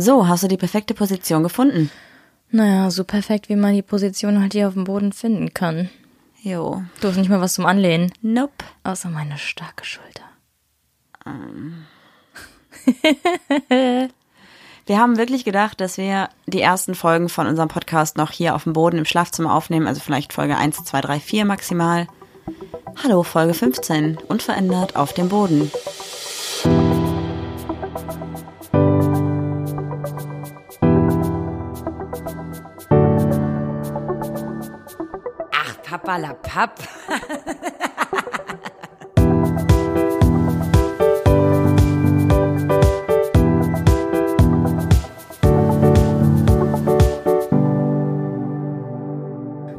So, hast du die perfekte Position gefunden? Naja, so perfekt, wie man die Position halt hier auf dem Boden finden kann. Jo. Du hast nicht mal was zum Anlehnen. Nope. Außer meine starke Schulter. Wir haben wirklich gedacht, dass wir die ersten Folgen von unserem Podcast noch hier auf dem Boden im Schlafzimmer aufnehmen, also vielleicht Folge 1, 2, 3, 4 maximal. Hallo, Folge 15, unverändert auf dem Boden. Papalapap.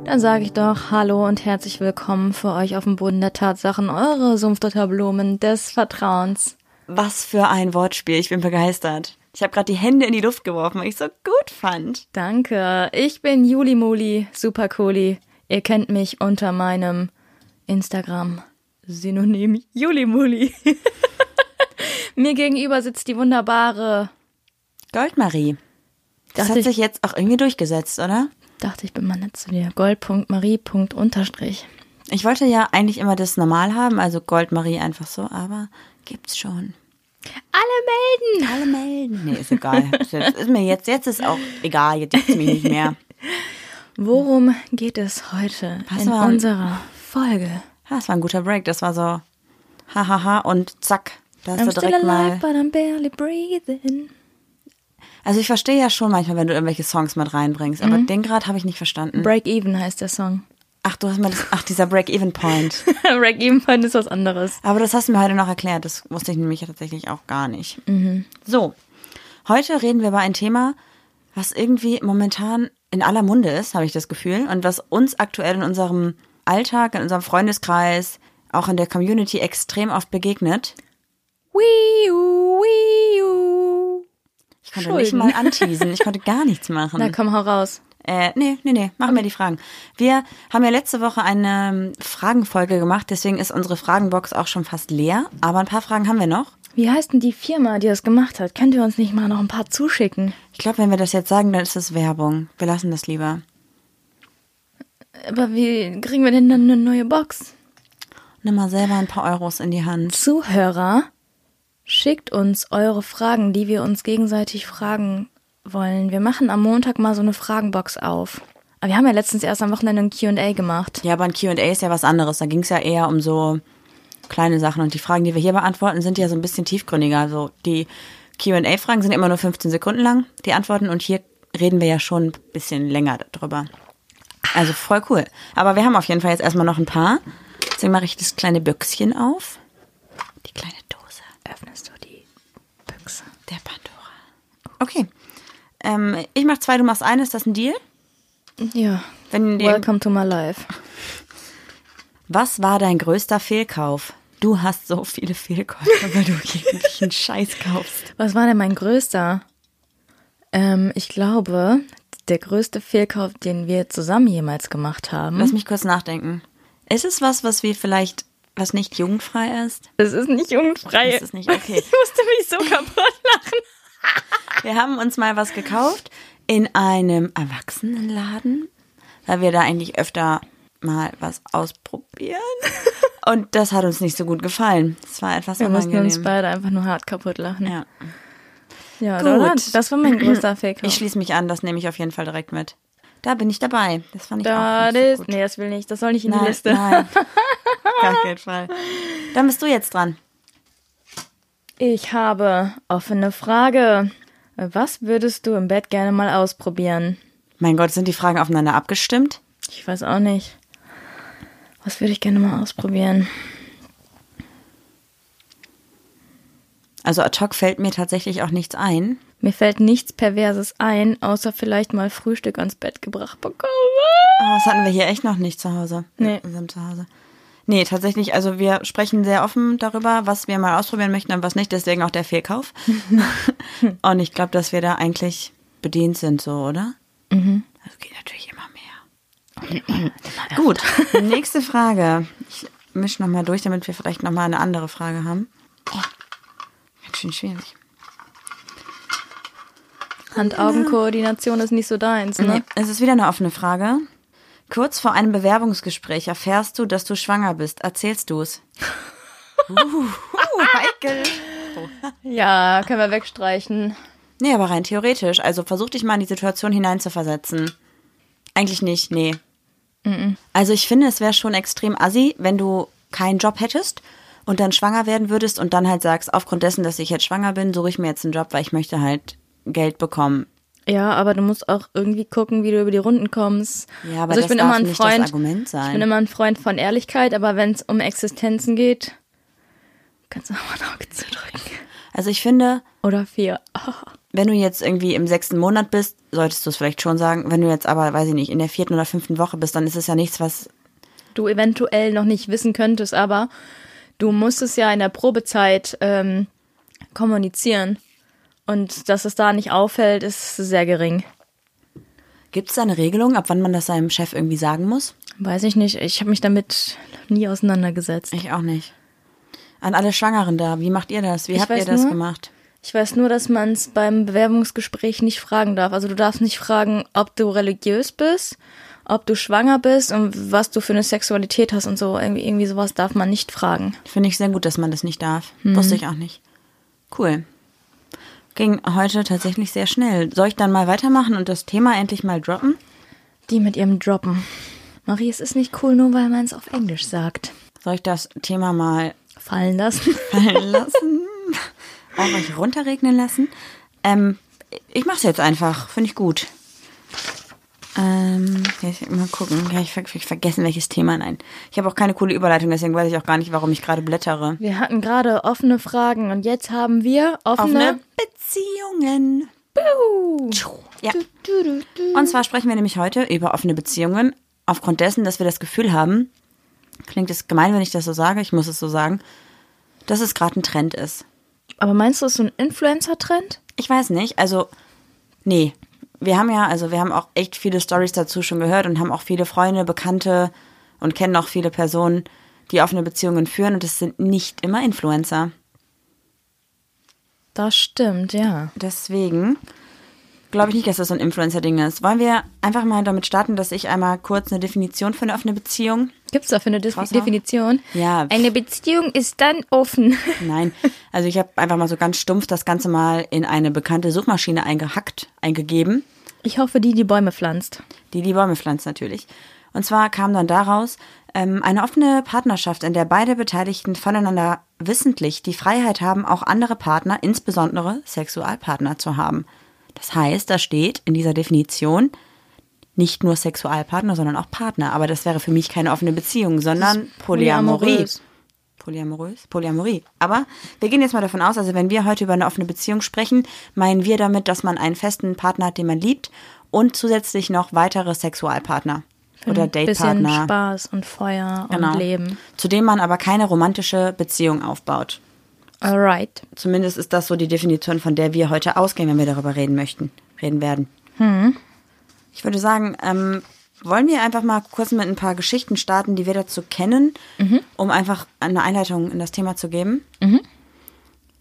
Dann sage ich doch Hallo und herzlich willkommen für euch auf dem Boden der Tatsachen, eure Sumpfdotterblumen des Vertrauens. Was für ein Wortspiel, ich bin begeistert. Ich habe gerade die Hände in die Luft geworfen, weil ich so gut fand. Danke. Ich bin Juli Muli, super cooli. Ihr kennt mich unter meinem Instagram Synonym Juli Muli. Mir gegenüber sitzt die wunderbare. Goldmarie. Das Dachte hat ich- sich jetzt auch irgendwie durchgesetzt, oder? Dachte ich bin mal nett zu dir. Gold.marie.unterstrich. Ich wollte ja eigentlich immer das normal haben, also Goldmarie einfach so, aber gibt's schon. Alle melden! Alle melden. Nee, ist egal. Ist, jetzt, ist mir jetzt, jetzt ist auch egal, jetzt juckt's mich nicht mehr. Worum geht es heute Was in unserer Folge? Das war ein guter Break, das war so hahaha und zack. Da hast I'm du still direkt alive, mal. but I'm barely breathing. Also ich verstehe ja schon manchmal, wenn du irgendwelche Songs mit reinbringst, aber den gerade habe ich nicht verstanden. Break Even heißt der Song. Ach, du hast mir das, ach, dieser Break-Even-Point. Break Even Point ist was anderes. Aber das hast du mir heute noch erklärt. Das wusste ich nämlich tatsächlich auch gar nicht. So, heute reden wir über ein Thema, was irgendwie momentan in aller Munde ist, habe ich das Gefühl. Und was uns aktuell in unserem Alltag, in unserem Freundeskreis, auch in der Community extrem oft begegnet. Wii -u, Wii -u. Ich konnte nicht Schulden. mal anteasen. Ich konnte gar nichts machen. Na komm, hau raus. Äh, nee, nee, nee, machen wir die Fragen. Wir haben ja letzte Woche eine ähm, Fragenfolge gemacht, deswegen ist unsere Fragenbox auch schon fast leer. Aber ein paar Fragen haben wir noch. Wie heißt denn die Firma, die das gemacht hat? Könnt ihr uns nicht mal noch ein paar zuschicken? Ich glaube, wenn wir das jetzt sagen, dann ist das Werbung. Wir lassen das lieber. Aber wie kriegen wir denn dann eine neue Box? Nimm mal selber ein paar Euros in die Hand. Zuhörer, schickt uns eure Fragen, die wir uns gegenseitig fragen wollen. Wir machen am Montag mal so eine Fragenbox auf. Aber wir haben ja letztens erst am Wochenende ein Q&A gemacht. Ja, aber ein Q&A ist ja was anderes. Da ging es ja eher um so kleine Sachen. Und die Fragen, die wir hier beantworten, sind ja so ein bisschen tiefgründiger. Also die Q&A-Fragen sind immer nur 15 Sekunden lang, die Antworten. Und hier reden wir ja schon ein bisschen länger darüber. Also voll cool. Aber wir haben auf jeden Fall jetzt erstmal noch ein paar. Deswegen mache ich das kleine Büchschen auf. Die kleine Dose. Öffnest du die Büchse? Der Pandora. Okay. Ähm, ich mach zwei, du machst eine. Ist das ein Deal? Ja. Welcome to my life. Was war dein größter Fehlkauf? Du hast so viele Fehlkäufe, weil du jeglichen Scheiß kaufst. Was war denn mein größter? Ähm, ich glaube, der größte Fehlkauf, den wir zusammen jemals gemacht haben. Lass mich kurz nachdenken. Ist es was, was wir vielleicht, was nicht jugendfrei ist? Das ist nicht jugendfrei. Das ist nicht okay. Ich musste mich so kaputt lachen. Wir haben uns mal was gekauft in einem Erwachsenenladen, weil wir da eigentlich öfter mal was ausprobieren. Und das hat uns nicht so gut gefallen. Es war etwas Wir mussten uns unangenehm. beide einfach nur hart kaputt lachen. Ja. Ja, Gut. oder? Das war mein größter Fehlkauf. Ich schließe mich an, das nehme ich auf jeden Fall direkt mit. Da bin ich dabei. Das fand ich auch Das nicht so gut. nee, das will nicht. Das soll nicht in die Nein, Liste. nein. Gar keinen Fall. Dann bist du jetzt dran. Ich habe offene Frage. Was würdest du im Bett gerne mal ausprobieren? Mein Gott, sind die Fragen aufeinander abgestimmt? Ich weiß auch nicht. Was würde ich gerne mal ausprobieren? Also ad hoc fällt mir tatsächlich auch nichts ein. Mir fällt nichts Perverses ein, außer vielleicht mal Frühstück ans Bett gebracht bekommen. Aber das hatten wir hier echt noch nicht zu Hause. Nee. In unserem Zuhause. Nee, tatsächlich, also wir sprechen sehr offen darüber, was wir mal ausprobieren möchten und was nicht, deswegen auch der Fehlkauf. und ich glaube, dass wir da eigentlich bedient sind, so, oder? Mhm. Das geht natürlich immer. Gut, nächste Frage. Ich mische nochmal durch, damit wir vielleicht nochmal eine andere Frage haben. Oh, ganz schön schwierig. Hand-Augen-Koordination ist nicht so deins, ne? Nee, es ist wieder eine offene Frage. Kurz vor einem Bewerbungsgespräch erfährst du, dass du schwanger bist. Erzählst du es? uh, uh, heikel. Ja, können wir wegstreichen. Nee, aber rein theoretisch. Also versuch dich mal in die Situation hineinzuversetzen. Eigentlich nicht, nee. Also ich finde, es wäre schon extrem assi, wenn du keinen Job hättest und dann schwanger werden würdest und dann halt sagst, aufgrund dessen, dass ich jetzt schwanger bin, suche ich mir jetzt einen Job, weil ich möchte halt Geld bekommen. Ja, aber du musst auch irgendwie gucken, wie du über die Runden kommst. Ja, aber also ich das bin darf immer ein nicht Freund, das Argument sein. Ich bin immer ein Freund von Ehrlichkeit, aber wenn es um Existenzen geht, kannst du auch mal ein Auge zudrücken. Also ich finde, Oder vier. wenn du jetzt irgendwie im sechsten Monat bist, solltest du es vielleicht schon sagen. Wenn du jetzt aber, weiß ich nicht, in der vierten oder fünften Woche bist, dann ist es ja nichts, was du eventuell noch nicht wissen könntest, aber du musst es ja in der Probezeit ähm, kommunizieren. Und dass es da nicht auffällt, ist sehr gering. Gibt es da eine Regelung, ab wann man das seinem Chef irgendwie sagen muss? Weiß ich nicht. Ich habe mich damit nie auseinandergesetzt. Ich auch nicht. An alle Schwangeren da, wie macht ihr das? Wie Ich habt ihr das nur- gemacht? Ich weiß nur, dass man es beim Bewerbungsgespräch nicht fragen darf. Also du darfst nicht fragen, ob du religiös bist, ob du schwanger bist und was du für eine Sexualität hast und so. Irgendwie, irgendwie sowas darf man nicht fragen. Finde ich sehr gut, dass man das nicht darf. Mhm. Wusste ich auch nicht. Cool. Ging heute tatsächlich sehr schnell. Soll ich dann mal weitermachen und das Thema endlich mal droppen? Die mit ihrem Droppen. Marie, es ist nicht cool, nur weil man es auf Englisch sagt. Soll ich das Thema mal Fallen lassen. fallen lassen? Auch euch runterregnen lassen? Ähm, ich mach's jetzt einfach. Finde ich gut. Ähm, mal gucken. Ja, ich, ver ich vergessen, welches Thema. Nein. Ich habe auch keine coole Überleitung, deswegen weiß ich auch gar nicht, warum ich gerade blättere. Wir hatten gerade offene Fragen und jetzt haben wir offene, Offene Beziehungen. Ja. Und zwar sprechen wir nämlich heute über offene Beziehungen. Aufgrund dessen, dass wir das Gefühl haben, klingt es gemein, wenn ich das so sage, ich muss es so sagen, dass es gerade ein Trend ist. Aber meinst du, es ist so ein Influencer-Trend? Ich weiß nicht, also, nee. Wir haben ja, also wir haben auch echt viele Stories dazu schon gehört und haben auch viele Freunde, Bekannte und kennen auch viele Personen, die offene Beziehungen führen und es sind nicht immer Influencer. Das stimmt, ja. Deswegen glaube ich nicht, dass das so ein Influencer-Ding ist. Wollen wir einfach mal damit starten, dass ich einmal kurz eine Definition für eine offene Beziehung? Gibt es dafür eine Def Wasser? Definition? Ja. Eine Beziehung ist dann offen. Nein. Also ich habe einfach mal so ganz stumpf das Ganze mal in eine bekannte Suchmaschine eingehackt, eingegeben. Ich hoffe, die, die Bäume pflanzt. die die Bäume pflanzt natürlich. Und zwar kam dann daraus ähm, eine offene Partnerschaft, in der beide Beteiligten voneinander wissentlich die Freiheit haben, auch andere Partner, insbesondere Sexualpartner zu haben. Das heißt, da steht in dieser Definition nicht nur Sexualpartner, sondern auch Partner. Aber das wäre für mich keine offene Beziehung, sondern Polyamorie. polyamorös. Polyamorös? Polyamorie. Aber wir gehen jetzt mal davon aus, also wenn wir heute über eine offene Beziehung sprechen, meinen wir damit, dass man einen festen Partner hat, den man liebt und zusätzlich noch weitere Sexualpartner oder Bisschen Datepartner, Spaß und Feuer Genau. und Leben. zu dem man aber keine romantische Beziehung aufbaut. Alright. Zumindest ist das so die Definition, von der wir heute ausgehen, wenn wir darüber reden möchten, reden werden. Ich würde sagen, ähm, wollen wir einfach mal kurz mit ein paar Geschichten starten, die wir dazu kennen, um einfach eine Einleitung in das Thema zu geben.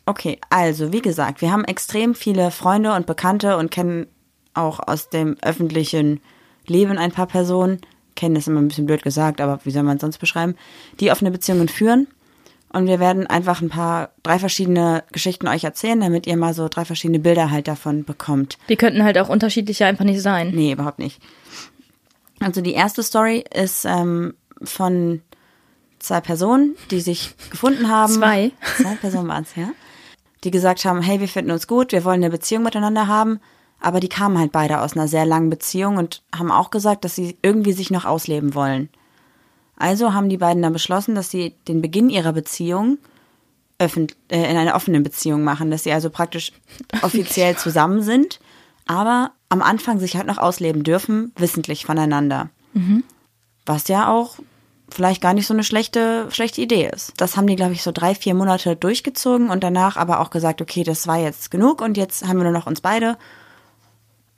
Okay, also wie gesagt, wir haben extrem viele Freunde und Bekannte und kennen auch aus dem öffentlichen Leben ein paar Personen, kennen ist immer ein bisschen blöd gesagt, aber wie soll man es sonst beschreiben, die offene Beziehungen führen. Und wir werden einfach ein paar, drei verschiedene Geschichten euch erzählen, damit ihr mal so drei verschiedene Bilder halt davon bekommt. Die könnten halt auch unterschiedlicher einfach nicht sein. Nee, überhaupt nicht. Also die erste Story ist ähm, von zwei Personen, die sich gefunden haben. Zwei? Zwei Personen waren es, ja. Die gesagt haben, hey, wir finden uns gut, wir wollen eine Beziehung miteinander haben. Aber die kamen halt beide aus einer sehr langen Beziehung und haben auch gesagt, dass sie irgendwie sich noch ausleben wollen. Also haben die beiden dann beschlossen, dass sie den Beginn ihrer Beziehung öffent äh, in einer offenen Beziehung machen, dass sie also praktisch offiziell zusammen sind, aber am Anfang sich halt noch ausleben dürfen, wissentlich voneinander. Was ja auch vielleicht gar nicht so eine schlechte, schlechte Idee ist. Das haben die, glaube ich, so drei, vier Monate durchgezogen und danach aber auch gesagt, okay, das war jetzt genug und jetzt haben wir nur noch uns beide.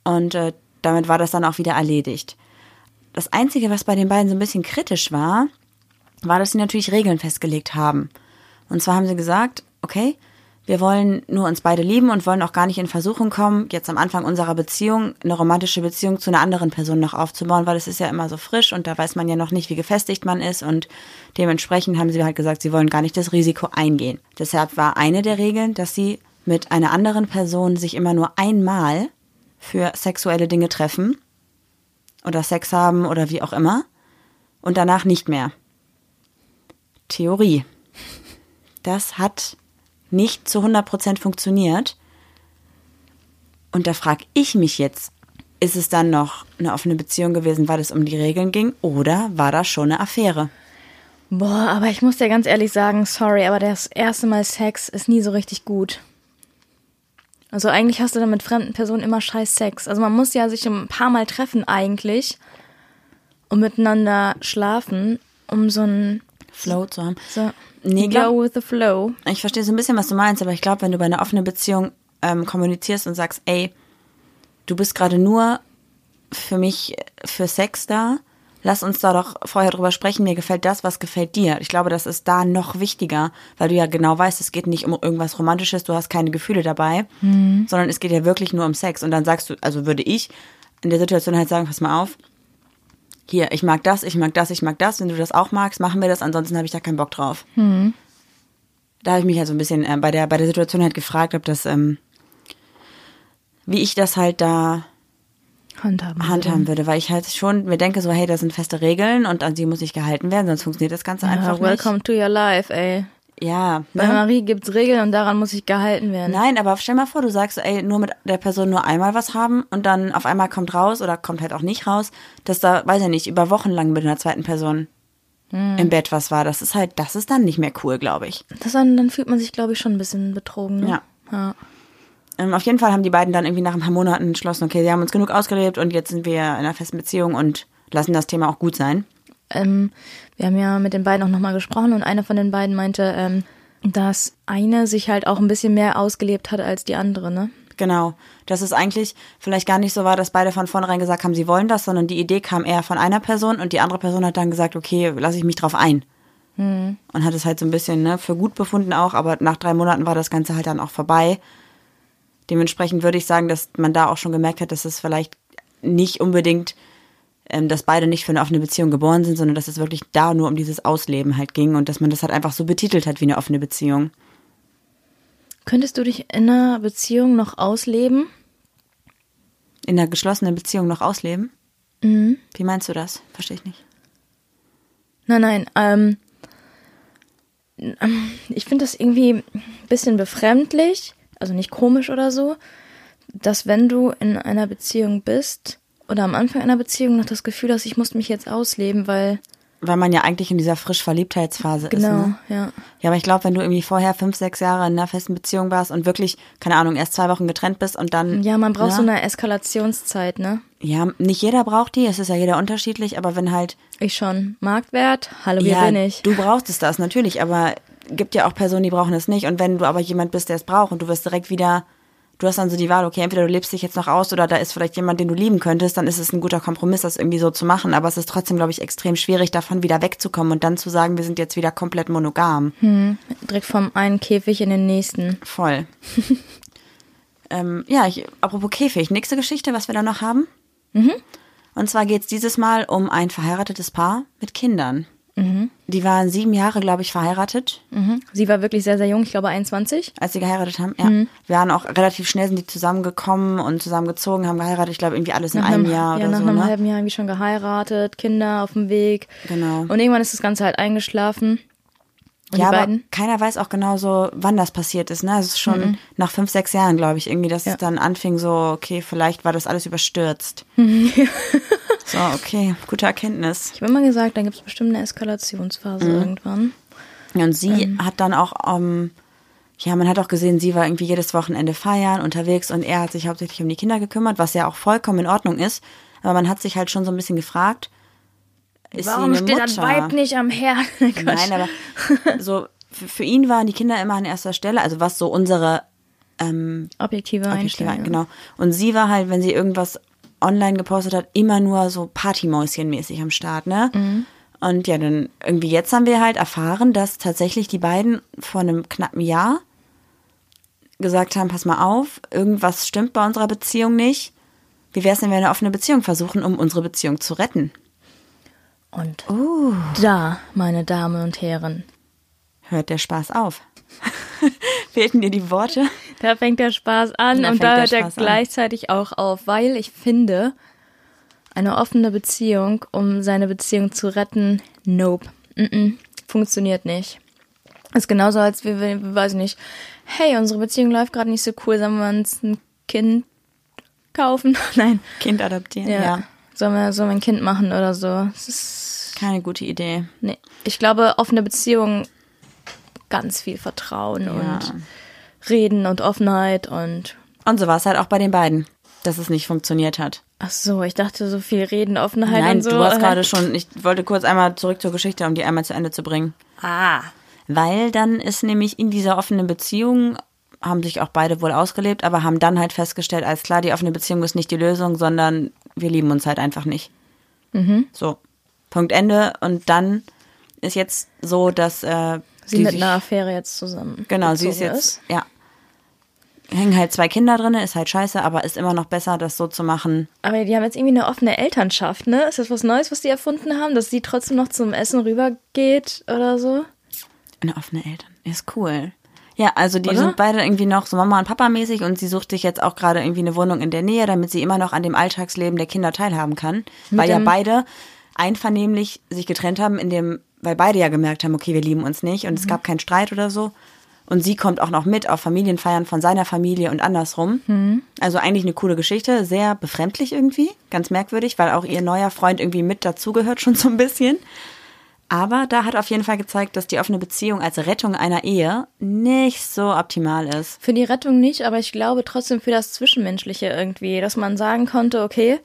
Und äh, damit war das dann auch wieder erledigt. Das Einzige, was bei den beiden so ein bisschen kritisch war, war, dass sie natürlich Regeln festgelegt haben. Und zwar haben sie gesagt, okay, wir wollen nur uns beide lieben und wollen auch gar nicht in Versuchung kommen, jetzt am Anfang unserer Beziehung eine romantische Beziehung zu einer anderen Person noch aufzubauen, weil es ist ja immer so frisch und da weiß man ja noch nicht, wie gefestigt man ist und dementsprechend haben sie halt gesagt, sie wollen gar nicht das Risiko eingehen. Deshalb war eine der Regeln, dass sie mit einer anderen Person sich immer nur einmal für sexuelle Dinge treffen oder Sex haben oder wie auch immer und danach nicht mehr. Theorie. Das hat nicht zu 100% funktioniert. Und da frage ich mich jetzt, ist es dann noch eine offene Beziehung gewesen, weil es um die Regeln ging, oder war das schon eine Affäre? Boah, aber ich muss dir ganz ehrlich sagen, sorry, aber das erste Mal Sex ist nie so richtig gut. Also eigentlich hast du dann mit fremden Personen immer scheiß Sex. Also man muss ja sich ein paar Mal treffen eigentlich und miteinander schlafen, um so ein Flow zu haben. so Nee, go glaub- with the flow. Ich verstehe so ein bisschen, was du meinst, aber ich glaube, wenn du bei einer offenen Beziehung ähm, kommunizierst und sagst, ey, du bist gerade nur für mich für Sex da, lass uns da doch vorher drüber sprechen, mir gefällt das, was gefällt dir. Ich glaube, das ist da noch wichtiger, weil du ja genau weißt, es geht nicht um irgendwas Romantisches, du hast keine Gefühle dabei, sondern es geht ja wirklich nur um Sex. Und dann sagst du, also würde ich in der Situation halt sagen, pass mal auf, hier, ich mag das, ich mag das, ich mag das, wenn du das auch magst, machen wir das, ansonsten habe ich da keinen Bock drauf. Da habe ich mich halt so ein bisschen äh, bei der bei der Situation halt gefragt, ob das ähm, wie ich das halt da Handhaben. handhaben würde, weil ich halt schon mir denke so, hey, da sind feste Regeln und an sie muss ich gehalten werden, sonst funktioniert das Ganze einfach Ja, welcome to your life, ey. nicht. Ja, Bei ne? Marie gibt's Regeln und daran muss ich gehalten werden. Nein, aber stell mal vor, du sagst, ey, nur mit der Person nur einmal was haben und dann auf einmal kommt raus oder kommt halt auch nicht raus, dass da, weiß ich nicht, über Wochen lang mit einer zweiten Person Hm. im Bett was war. Das ist halt, das ist dann nicht mehr cool, glaube ich. Das dann, dann fühlt man sich, glaube ich, schon ein bisschen betrogen. Ne? Ja. ja. Ähm, auf jeden Fall haben die beiden dann irgendwie nach ein paar Monaten entschlossen, okay, sie haben uns genug ausgelebt und jetzt sind wir in einer festen Beziehung und lassen das Thema auch gut sein. Ähm, wir haben ja mit den beiden auch nochmal gesprochen und einer von den beiden meinte, ähm, dass eine sich halt auch ein bisschen mehr ausgelebt hat als die andere, ne? Genau. Dass es eigentlich vielleicht gar nicht so war, dass beide von vornherein gesagt haben, sie wollen das, sondern die Idee kam eher von einer Person und die andere Person hat dann gesagt, okay, lasse ich mich drauf ein. Und hat es halt so ein bisschen ne, für gut befunden auch, aber nach drei Monaten war das Ganze halt dann auch vorbei. Dementsprechend würde ich sagen, dass man da auch schon gemerkt hat, dass es vielleicht nicht unbedingt, ähm, dass beide nicht für eine offene Beziehung geboren sind, sondern dass es wirklich da nur um dieses Ausleben halt ging und dass man das halt einfach so betitelt hat wie eine offene Beziehung. Könntest du dich in einer Beziehung noch ausleben? In einer geschlossenen Beziehung noch ausleben? Mhm. Wie meinst du das? Verstehe ich nicht. Nein, nein. Ähm, ich finde das irgendwie ein bisschen befremdlich, also nicht komisch oder so, dass wenn du in einer Beziehung bist oder am Anfang einer Beziehung noch das Gefühl hast, ich muss mich jetzt ausleben, weil Weil man ja eigentlich in dieser frisch Verliebtheitsphase ist. genau, Ne? ja. Ja, aber ich glaube, wenn du irgendwie vorher fünf, sechs Jahre in einer festen Beziehung warst und wirklich, keine Ahnung, erst zwei Wochen getrennt bist und dann. Ja, man braucht ne? so eine Eskalationszeit, ne? Ja, nicht jeder braucht die, es ist ja jeder unterschiedlich, aber wenn halt. Ich schon. Marktwert, hallo, hier ja, bin ich. du brauchst es das natürlich, aber gibt ja auch Personen, die brauchen es nicht. Und wenn du aber jemand bist, der es braucht und du wirst direkt wieder. Du hast dann so die Wahl, okay, entweder du lebst dich jetzt noch aus oder da ist vielleicht jemand, den du lieben könntest, dann ist es ein guter Kompromiss, das irgendwie so zu machen. Aber es ist trotzdem, glaube ich, extrem schwierig, davon wieder wegzukommen und dann zu sagen, wir sind jetzt wieder komplett monogam. Direkt vom einen Käfig in den nächsten. Voll. ähm, ja, ich, apropos Käfig, nächste Geschichte, was wir da noch haben. Und zwar geht es dieses Mal um ein verheiratetes Paar mit Kindern. Die waren sieben Jahre, glaube ich, verheiratet, Mhm. Sie war wirklich sehr, sehr jung, ich glaube 21. als sie geheiratet haben. Ja. Wir waren auch relativ schnell sind die zusammengekommen und zusammengezogen, haben geheiratet. Ich glaube, irgendwie alles in Nach einem einem, Jahr ja, oder nach so. einem Ne? halben Jahr irgendwie schon geheiratet, Kinder auf dem Weg. Genau. Und irgendwann ist das Ganze halt eingeschlafen. Und ja, aber keiner weiß auch genau so, wann das passiert ist. Ne? Es ist schon nach fünf, sechs Jahren, glaube ich, irgendwie, dass Ja. es dann anfing so, okay, vielleicht war das alles überstürzt. so, okay, gute Erkenntnis. Ich habe immer gesagt, dann gibt es bestimmt eine Eskalationsphase Mhm. irgendwann. Und sie hat dann auch, ähm, ja, man hat auch gesehen, sie war irgendwie jedes Wochenende feiern, unterwegs und er hat sich hauptsächlich um die Kinder gekümmert, was ja auch vollkommen in Ordnung ist. Aber man hat sich halt schon so ein bisschen gefragt, ist Warum sie eine steht Mutter? das Weib nicht am Herd? Nein, aber so für, für ihn waren die Kinder immer an erster Stelle, also was so unsere ähm, Objektive Objektive, Einstellung. genau. Und sie war halt, wenn sie irgendwas online gepostet hat, immer nur so Partymäuschen-mäßig am Start, ne? Mhm. Und ja, dann irgendwie jetzt haben wir halt erfahren, dass tatsächlich die beiden vor einem knappen Jahr gesagt haben, pass mal auf, irgendwas stimmt bei unserer Beziehung nicht. Wie wäre es, wenn wir eine offene Beziehung versuchen, um unsere Beziehung zu retten? Und Uh. da, meine Damen und Herren, Hört der Spaß auf. Fehlten dir die Worte? da fängt der Spaß an Da und da hört er an. gleichzeitig auch auf, weil ich finde, eine offene Beziehung, um seine Beziehung zu retten, nope, mm -mm, funktioniert nicht. Ist genauso, als wir, wir, weiß ich nicht, hey, unsere Beziehung läuft gerade nicht so cool, sollen wir uns ein Kind kaufen? Nein. Kind adoptieren, Ja. ja. Sollen wir, sollen wir ein Kind machen oder so? Es ist, Keine gute Idee. nee. Ich glaube, offene Beziehungen, ganz viel Vertrauen Ja. und Reden und Offenheit und Und so war es halt auch bei den beiden, dass es nicht funktioniert hat. Ach so, ich dachte so viel Reden, Offenheit Nein, und so. du hast gerade schon, ich wollte kurz einmal zurück zur Geschichte, um die einmal zu Ende zu bringen. Ah. Weil dann ist nämlich in dieser offenen Beziehung, haben sich auch beide wohl ausgelebt, aber haben dann halt festgestellt, alles klar, die offene Beziehung ist nicht die Lösung, sondern wir lieben uns halt einfach nicht. Mhm. So, Punkt Ende. Und dann ist jetzt so, dass äh, Sie mit sich- einer Affäre jetzt zusammen. Genau, sie ist jetzt, ja. Hängen halt zwei Kinder drin, ist halt scheiße, aber ist immer noch besser, das so zu machen. Aber die haben jetzt irgendwie eine offene Elternschaft, ne? Ist das was Neues, was die erfunden haben, dass sie trotzdem noch zum Essen rübergeht oder so? Eine offene Eltern. Ist cool. Ja, also die Oder? sind beide irgendwie noch so Mama und Papa mäßig und sie sucht sich jetzt auch gerade irgendwie eine Wohnung in der Nähe, damit sie immer noch an dem Alltagsleben der Kinder teilhaben kann. weil ja beide einvernehmlich sich getrennt haben, in dem, weil beide ja gemerkt haben, okay, wir lieben uns nicht und es gab keinen Streit oder so. Und sie kommt auch noch mit auf Familienfeiern von seiner Familie und andersrum. Also eigentlich eine coole Geschichte, sehr befremdlich irgendwie, ganz merkwürdig, weil auch ihr neuer Freund irgendwie mit dazugehört schon so ein bisschen. Aber da hat auf jeden Fall gezeigt, dass die offene Beziehung als Rettung einer Ehe nicht so optimal ist. Für die Rettung nicht, aber ich glaube trotzdem für das Zwischenmenschliche irgendwie, dass man sagen konnte, okay,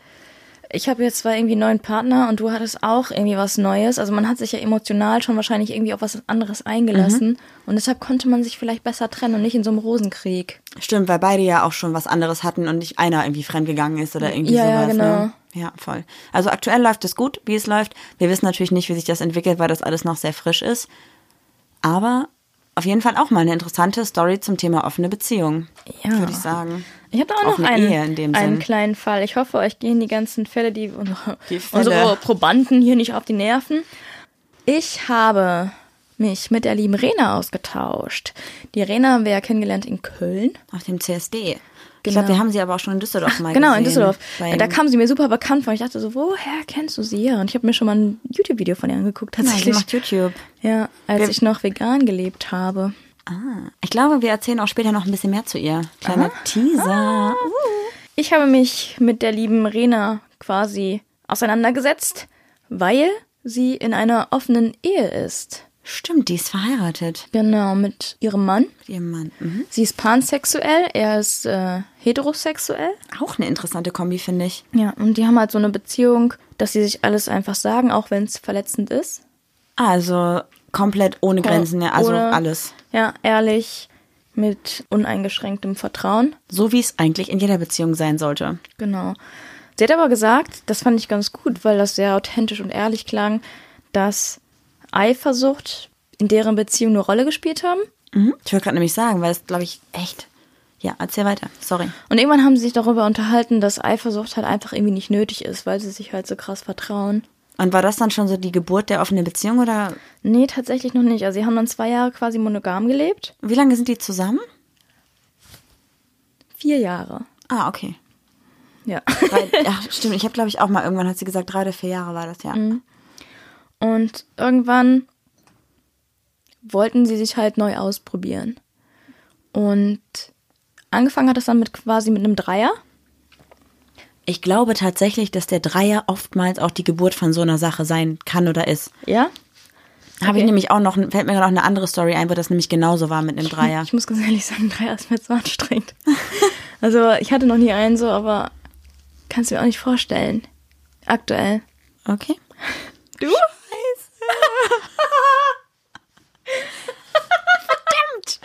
ich habe jetzt zwar irgendwie einen neuen Partner und du hattest auch irgendwie was Neues. Also man hat sich ja emotional schon wahrscheinlich irgendwie auf was anderes eingelassen. Mhm. Und deshalb konnte man sich vielleicht besser trennen und nicht in so einem Rosenkrieg. Stimmt, weil beide ja auch schon was anderes hatten und nicht einer irgendwie fremdgegangen ist oder irgendwie Ja, ja, sowas. genau. Ne? Ja, voll. Also aktuell läuft es gut, wie es läuft. Wir wissen natürlich nicht, wie sich das entwickelt, weil das alles noch sehr frisch ist. Aber auf jeden Fall auch mal eine interessante Story zum Thema offene Beziehung. Ja. Würde ich sagen. Ich habe da auch noch Offene einen, einen kleinen Fall. Ich hoffe, euch gehen die ganzen Fälle, die unsere, Die Fälle. unsere Probanden hier nicht auf die Nerven. Ich habe mich mit der lieben Rena ausgetauscht. Die Rena haben wir ja kennengelernt in Köln. Auf dem CSD. Ich Genau. glaube, wir haben sie aber auch schon in Düsseldorf mal Genau, gesehen. in Düsseldorf. Da kam sie mir super bekannt vor. Ich dachte so, woher kennst du sie? Ja, und ich habe mir schon mal ein YouTube-Video von ihr angeguckt, Ja, sie tatsächlich. macht YouTube. Ja, als Wir- ich noch vegan gelebt habe. Ah, ich glaube, wir erzählen auch später noch ein bisschen mehr zu ihr. Kleiner Teaser. Ich habe mich mit der lieben Rena quasi auseinandergesetzt, weil sie in einer offenen Ehe ist. Stimmt, die ist verheiratet Genau, mit ihrem Mann. mit ihrem Mann. Mhm. Sie ist pansexuell, er ist äh, heterosexuell. Auch eine interessante Kombi, finde ich. Ja, und die haben halt so eine Beziehung, dass sie sich alles einfach sagen, auch wenn es verletzend ist. Also komplett ohne Grenzen, ja, also Ohne- alles. Ja, ehrlich, mit uneingeschränktem Vertrauen. So wie es eigentlich in jeder Beziehung sein sollte. Genau. Sie hat aber gesagt, das fand ich ganz gut, weil das sehr authentisch und ehrlich klang, dass Eifersucht in deren Beziehung eine Rolle gespielt haben. Mhm. Ich wollte gerade nämlich sagen, weil es, glaube ich, echt. Ja, erzähl weiter. Sorry. Und irgendwann haben sie sich darüber unterhalten, dass Eifersucht halt einfach irgendwie nicht nötig ist, weil sie sich halt so krass vertrauen. Und war das dann schon so die Geburt der offenen Beziehung oder Nee, tatsächlich noch nicht. Also sie haben dann zwei Jahre quasi monogam gelebt. wie lange sind die zusammen? Vier Jahre. Ah, okay. Ja. Drei, ja, stimmt. Ich habe, glaube ich, auch mal irgendwann hat sie gesagt, drei oder vier Jahre war das, ja. Und irgendwann wollten sie sich halt neu ausprobieren. Und angefangen hat es dann mit quasi mit einem Dreier. Ich glaube tatsächlich, dass der Dreier oftmals auch die Geburt von so einer Sache sein kann oder ist. Ja? Habe Okay. ich nämlich auch noch, fällt mir gerade noch eine andere Story ein, wo das nämlich genauso war mit einem Dreier. Ich muss ganz ehrlich sagen, Dreier ist mir zu anstrengend. also ich hatte noch nie einen so, aber kannst du mir auch nicht vorstellen. Aktuell. Okay. Du? Verdammt!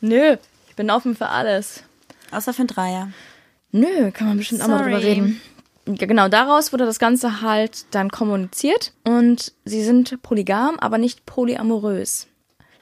Nö, ich bin offen für alles. Außer für einen Dreier. Nö, kann man bestimmt auch mal drüber Sorry. reden. Ja, genau, daraus wurde das Ganze halt dann kommuniziert und sie sind polygam, aber nicht polyamorös.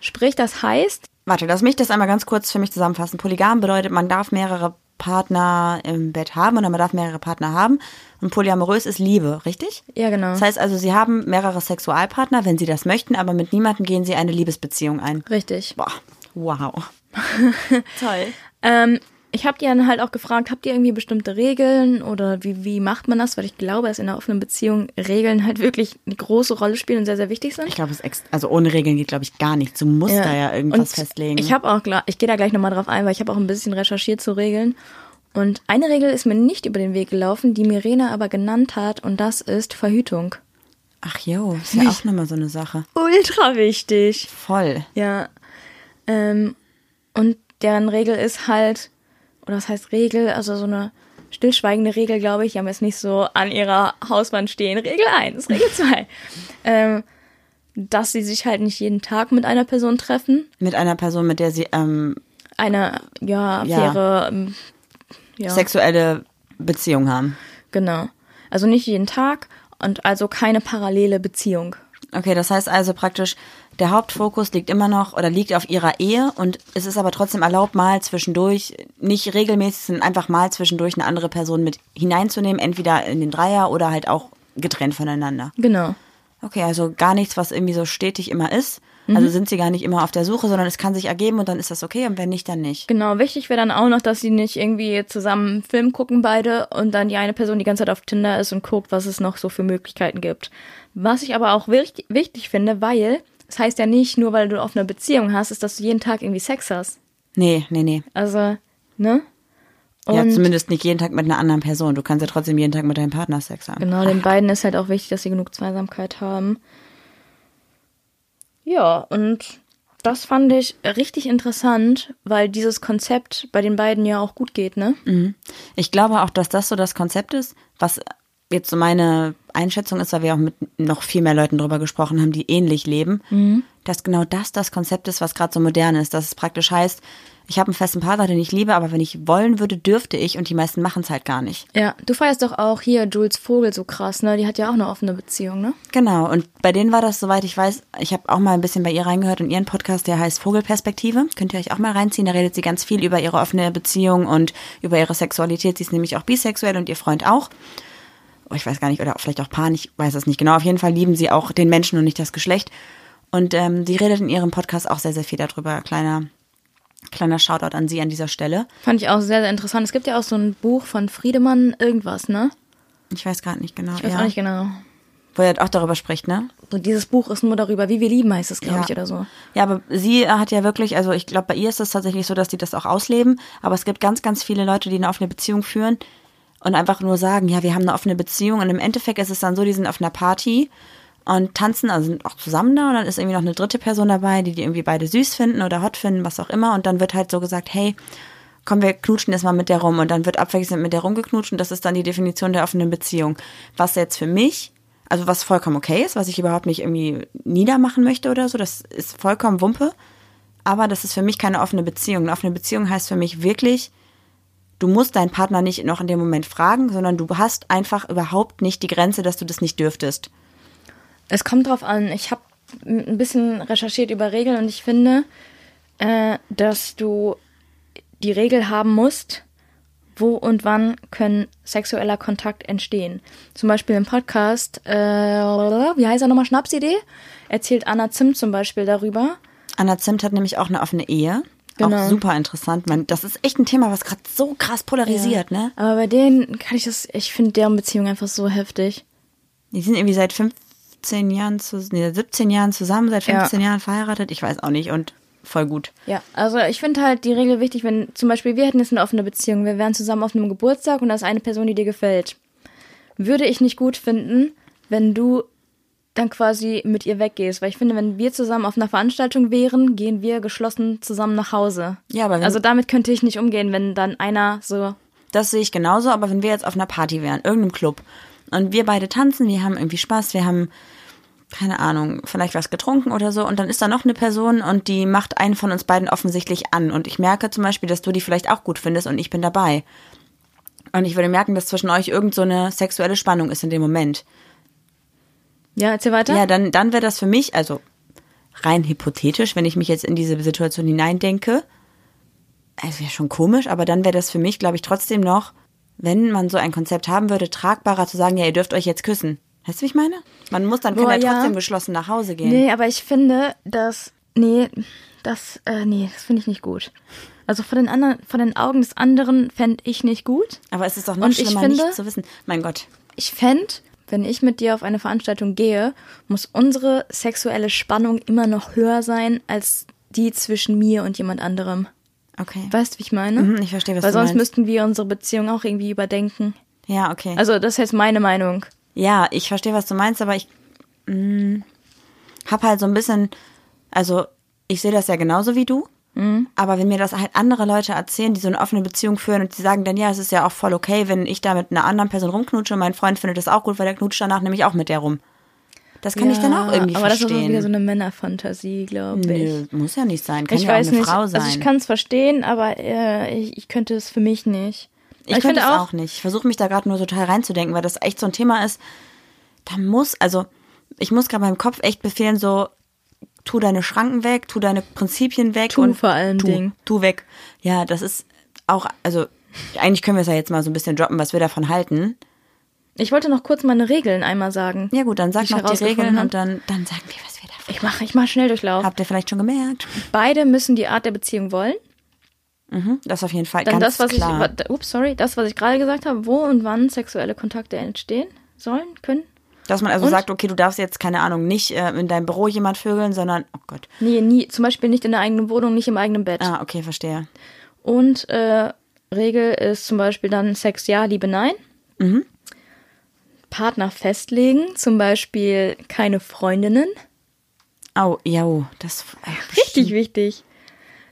Sprich, das heißt, warte, lass mich das einmal ganz kurz für mich zusammenfassen. Polygam bedeutet, man darf mehrere Partner im Bett haben oder man darf mehrere Partner haben. Und polyamorös ist Liebe, richtig? Ja, genau. Das heißt also, sie haben mehrere Sexualpartner, wenn sie das möchten, aber mit niemandem gehen sie eine Liebesbeziehung ein. Richtig. Boah, wow. Toll. Ähm, ich habe die dann halt auch gefragt, habt ihr irgendwie bestimmte Regeln oder wie, wie macht man das? Weil ich glaube, dass in einer offenen Beziehung Regeln halt wirklich eine große Rolle spielen und sehr, sehr wichtig sind. Ich glaube, es ex also ohne Regeln geht, glaube ich, gar nichts. Du musst da ja irgendwas Und festlegen. Ich habe auch, ich gehe da gleich nochmal drauf ein, weil ich habe auch ein bisschen recherchiert zu Regeln. Und eine Regel ist mir nicht über den Weg gelaufen, die Mirena aber genannt hat, und das ist Verhütung. Ach jo, ist ja auch nochmal so eine Sache. Ultra wichtig. Voll. Ja. Ähm, und deren Regel ist halt, oder was heißt Regel, also so eine stillschweigende Regel, glaube ich, die haben jetzt nicht so an ihrer Hauswand stehen. Regel 1, Regel 2. ähm, dass sie sich halt nicht jeden Tag mit einer Person treffen. Mit einer Person, mit der sie ähm, Eine, ja, Ja. faire, ähm, ja, sexuelle Beziehung haben. genau. Also nicht jeden Tag und also keine parallele Beziehung. Okay, das heißt also praktisch, der Hauptfokus liegt immer noch oder liegt auf ihrer Ehe und es ist aber trotzdem erlaubt, mal zwischendurch, nicht regelmäßig, sondern einfach mal zwischendurch eine andere Person mit hineinzunehmen, entweder in den Dreier oder halt auch getrennt voneinander. Genau. Okay, also gar nichts, was irgendwie so stetig immer ist. Also sind sie gar nicht immer auf der Suche, sondern es kann sich ergeben und dann ist das okay und wenn nicht, dann nicht. Genau, wichtig wäre dann auch noch, dass sie nicht irgendwie zusammen einen Film gucken beide und dann die eine Person die ganze Zeit auf Tinder ist und guckt, was es noch so für Möglichkeiten gibt. Was ich aber auch wichtig, wichtig finde, weil es heißt ja nicht nur, weil du auf einer Beziehung hast, ist, dass du jeden Tag irgendwie Sex hast. Nee, nee, nee. Also, ne? ja, Und zumindest nicht jeden Tag mit einer anderen Person. Du kannst ja trotzdem jeden Tag mit deinem Partner Sex haben. genau, den beiden ist halt auch wichtig, dass sie genug Zweisamkeit haben. Ja, und das fand ich richtig interessant, weil dieses Konzept bei den beiden ja auch gut geht, ne? Ich glaube auch, dass das so das Konzept ist, was jetzt so meine Einschätzung ist, weil wir auch mit noch viel mehr Leuten drüber gesprochen haben, die ähnlich leben, dass genau das das Konzept ist, was gerade so modern ist. Dass es praktisch heißt, ich habe einen festen Partner, den ich liebe, aber wenn ich wollen würde, dürfte ich und die meisten machen es halt gar nicht. Ja, du feierst doch auch hier Jules Vogel so krass, ne? Die hat ja auch eine offene Beziehung, ne? Genau, und bei denen war das, soweit ich weiß, ich habe auch mal ein bisschen bei ihr reingehört in ihren Podcast, der heißt Vogelperspektive. Könnt ihr euch auch mal reinziehen, da redet sie ganz viel über ihre offene Beziehung und über ihre Sexualität. Sie ist nämlich auch bisexuell und ihr Freund auch. Oh, ich weiß gar nicht, oder vielleicht auch Pan, ich weiß es nicht genau. Auf jeden Fall lieben sie auch den Menschen und nicht das Geschlecht. Und ähm, sie redet in ihrem Podcast auch sehr, sehr viel darüber. Kleiner, kleiner Shoutout an sie an dieser Stelle. Fand ich auch sehr, sehr interessant. Es gibt ja auch so ein Buch von Friedemann, irgendwas, ne? Ich weiß gerade nicht genau. Ich weiß ja. auch nicht genau. Wo er auch darüber spricht, ne? So, dieses Buch ist nur darüber, wie wir lieben, heißt es, glaube Ja. ich, oder so. Ja, aber sie hat ja wirklich, also ich glaube, bei ihr ist es tatsächlich so, dass die das auch ausleben. Aber es gibt ganz, ganz viele Leute, die eine offene Beziehung führen und einfach nur sagen, ja, wir haben eine offene Beziehung. Und im Endeffekt ist es dann so, die sind auf einer Party und tanzen, also sind auch zusammen da und dann ist irgendwie noch eine dritte Person dabei, die die irgendwie beide süß finden oder hot finden, was auch immer. Und dann wird halt so gesagt, hey, komm, wir knutschen jetzt mal mit der rum. Und dann wird abwechselnd mit der rumgeknutscht und das ist dann die Definition der offenen Beziehung. Was jetzt für mich, also was vollkommen okay ist, was ich überhaupt nicht irgendwie niedermachen möchte oder so, das ist vollkommen Wumpe. Aber das ist für mich keine offene Beziehung. Eine offene Beziehung heißt für mich wirklich, du musst deinen Partner nicht noch in dem Moment fragen, sondern du hast einfach überhaupt nicht die Grenze, dass du das nicht dürftest. Es kommt drauf an. Ich habe ein bisschen recherchiert über Regeln und ich finde, äh, dass du die Regel haben musst, wo und wann können sexueller Kontakt entstehen. Zum Beispiel im Podcast, äh, wie heißt er nochmal, Schnapsidee, erzählt Anna Zimt zum Beispiel darüber. Anna Zimt hat nämlich auch eine offene Ehe. Genau. Auch super interessant. Man, das ist echt ein Thema, was gerade so krass polarisiert, ne? Aber bei denen kann ich das, ich finde deren Beziehung einfach so heftig. Die sind irgendwie seit 15 Jahren, zu, nee, 17 Jahren zusammen, seit Ja. 15 Jahren verheiratet. Ich weiß auch nicht und voll gut. Ja, also ich finde halt die Regel wichtig, wenn zum Beispiel wir hätten jetzt eine offene Beziehung, wir wären zusammen auf einem Geburtstag und da ist eine Person, die dir gefällt. Würde ich nicht gut finden, wenn du dann quasi mit ihr weggehst, weil ich finde, wenn wir zusammen auf einer Veranstaltung wären, gehen wir geschlossen zusammen nach Hause. Ja, aber wenn, Also damit könnte ich nicht umgehen, wenn dann einer so Das sehe ich genauso, aber wenn wir jetzt auf einer Party wären, irgendeinem Club, und wir beide tanzen, wir haben irgendwie Spaß, wir haben, keine Ahnung, vielleicht was getrunken oder so, und dann ist da noch eine Person und die macht einen von uns beiden offensichtlich an. Und ich merke zum Beispiel, dass du die vielleicht auch gut findest und ich bin dabei. Und ich würde merken, dass zwischen euch irgend so eine sexuelle Spannung ist in dem Moment. Ja, erzähl weiter. Ja, dann, dann wäre das für mich, also rein hypothetisch, wenn ich mich jetzt in diese Situation hineindenke, es wäre schon komisch, aber dann wäre das für mich, glaube ich, trotzdem noch, wenn man so ein Konzept haben würde, tragbarer zu sagen, ja, ihr dürft euch jetzt küssen. Weißt du, wie ich meine? Man muss dann kann Boah, ja ja. trotzdem geschlossen nach Hause gehen. Nee, aber ich finde, dass. Nee, das, äh, nee, das finde ich nicht gut. Also von den anderen, von den Augen des anderen fände ich nicht gut. Aber es ist doch noch Und schlimmer, finde- nicht zu wissen. Mein Gott. Ich fände, wenn ich mit dir auf eine Veranstaltung gehe, muss unsere sexuelle Spannung immer noch höher sein als die zwischen mir und jemand anderem. Okay. Weißt du, wie ich meine? Mhm, ich verstehe, was Weil du sonst meinst. müssten wir unsere Beziehung auch irgendwie überdenken. Ja, okay. Also das ist jetzt meine Meinung. Ja, ich verstehe, was du meinst, aber ich mh, hab halt so ein bisschen, also ich sehe das ja genauso wie du. Aber wenn mir das halt andere Leute erzählen, die so eine offene Beziehung führen und die sagen dann, ja, es ist ja auch voll okay, wenn ich da mit einer anderen Person rumknutsche und mein Freund findet das auch gut, weil der knutscht danach nämlich auch mit der rum. Das kann ich dann auch irgendwie aber das ist auch verstehen. wieder so eine Männerfantasie, glaube ich. Nö, muss ja nicht sein. Kann Ich ja weiß auch eine nicht. Frau sein. Also ich kann es verstehen, aber äh, ich, ich könnte es für mich nicht. Ich, ich könnte es auch nicht. Ich versuche mich da gerade nur total reinzudenken, weil das echt so ein Thema ist. Da muss, also ich muss gerade meinem Kopf echt befehlen, so tu deine Schranken weg, tu deine Prinzipien weg Tu und vor allen tu, Dingen. Tu weg. Ja, das ist auch, also eigentlich können wir es ja jetzt mal so ein bisschen droppen, was wir davon halten. Ich wollte noch kurz meine Regeln einmal sagen. Ja gut, dann sag ich noch die Regeln und dann, dann sagen wir, was wir davon Ich mache ich mach Schnelldurchlauf. Habt ihr vielleicht schon gemerkt? Beide müssen die Art der Beziehung wollen. Mhm, das auf jeden Fall Dann ganz das, was klar. ich, ups, sorry, das, was ich gerade gesagt habe, wo und wann sexuelle Kontakte entstehen sollen, können. Dass man also Und? sagt, okay, du darfst jetzt, keine Ahnung, nicht äh, in deinem Büro jemand vögeln, sondern, oh Gott. Nee, nie, zum Beispiel nicht in der eigenen Wohnung, nicht im eigenen Bett. Ah, okay, verstehe. Und äh, Regel ist zum Beispiel dann Sex ja, Liebe nein. Mhm. Partner festlegen, zum Beispiel keine Freundinnen. Oh, ja, oh, das äh, Richtig wichtig.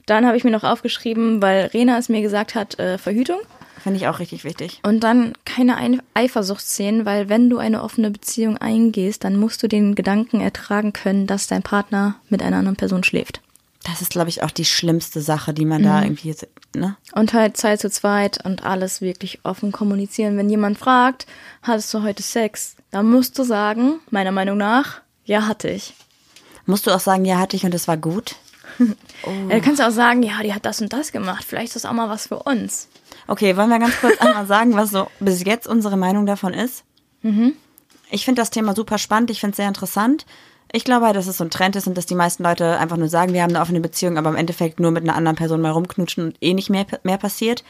Dann habe ich mir noch aufgeschrieben, weil Rena es mir gesagt hat, äh, Verhütung. Finde ich auch richtig wichtig. Und dann keine Ein Eifersuchtsszenen, weil wenn du eine offene Beziehung eingehst, dann musst du den Gedanken ertragen können, dass dein Partner mit einer anderen Person schläft. Das ist, glaube ich, auch die schlimmste Sache, die man Mhm. da irgendwie, ne? Und halt Zeit zu zweit und alles wirklich offen kommunizieren. Wenn jemand fragt, hattest du heute Sex? Dann musst du sagen, meiner Meinung nach, ja, hatte ich. Musst du auch sagen, ja, hatte ich und es war gut? Ja, du kannst auch sagen, ja, die hat das und das gemacht. Vielleicht ist das auch mal was für uns. Okay, wollen wir ganz kurz einmal sagen, was so bis jetzt unsere Meinung davon ist? Mhm. Ich finde das Thema super spannend, ich finde es sehr interessant. Ich glaube, dass es so ein Trend ist und dass die meisten Leute einfach nur sagen, wir haben eine offene Beziehung, aber im Endeffekt nur mit einer anderen Person mal rumknutschen und eh nicht mehr, mehr passiert.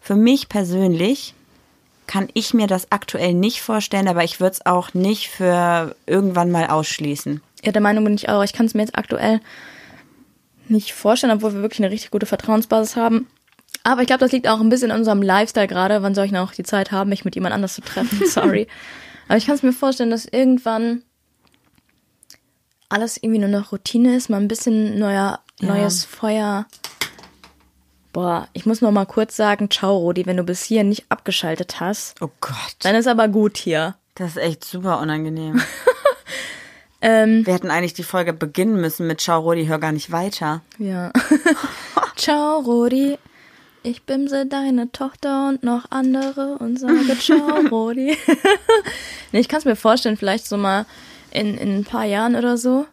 Für mich persönlich kann ich mir das aktuell nicht vorstellen, aber ich würde es auch nicht für irgendwann mal ausschließen. Ja, der Meinung bin ich auch. Ich kann es mir jetzt aktuell nicht vorstellen, obwohl wir wirklich eine richtig gute Vertrauensbasis haben. Aber ich glaube, das liegt auch ein bisschen in unserem Lifestyle gerade. Wann soll ich noch die Zeit haben, mich mit jemand anders zu treffen? Sorry. Aber ich kann es mir vorstellen, dass irgendwann alles irgendwie nur noch Routine ist, mal ein bisschen neuer, Ja. neues Feuer. Boah, ich muss noch mal kurz sagen, ciao Rodi, wenn du bis hier nicht abgeschaltet hast, Oh Gott. dann ist aber gut hier. Das ist echt super unangenehm. Ähm, Wir hätten eigentlich die Folge beginnen müssen mit Ciao Rodi, hör gar nicht weiter. Ja. ciao, Rodi. Ich bimse deine Tochter und noch andere und sage ciao, Rodi. nee, ich kann es mir vorstellen, vielleicht so mal in, in ein paar Jahren oder so.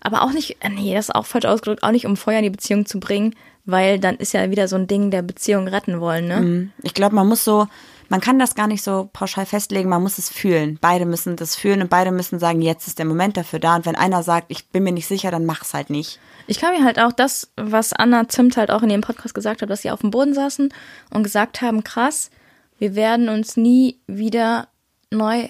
Aber auch nicht, äh, nee, das ist auch falsch ausgedrückt, auch nicht um Feuer in die Beziehung zu bringen, weil dann ist ja wieder so ein Ding der Beziehung retten wollen, ne? Ich glaube, man muss so, man kann das gar nicht so pauschal festlegen, man muss es fühlen. Beide müssen das fühlen und beide müssen sagen, jetzt ist der Moment dafür da. Und wenn einer sagt, ich bin mir nicht sicher, dann mach's halt nicht. Ich kann mir halt auch das, was Anna Zimt halt auch in ihrem Podcast gesagt hat, dass sie auf dem Boden saßen und gesagt haben, krass, wir werden uns nie wieder neu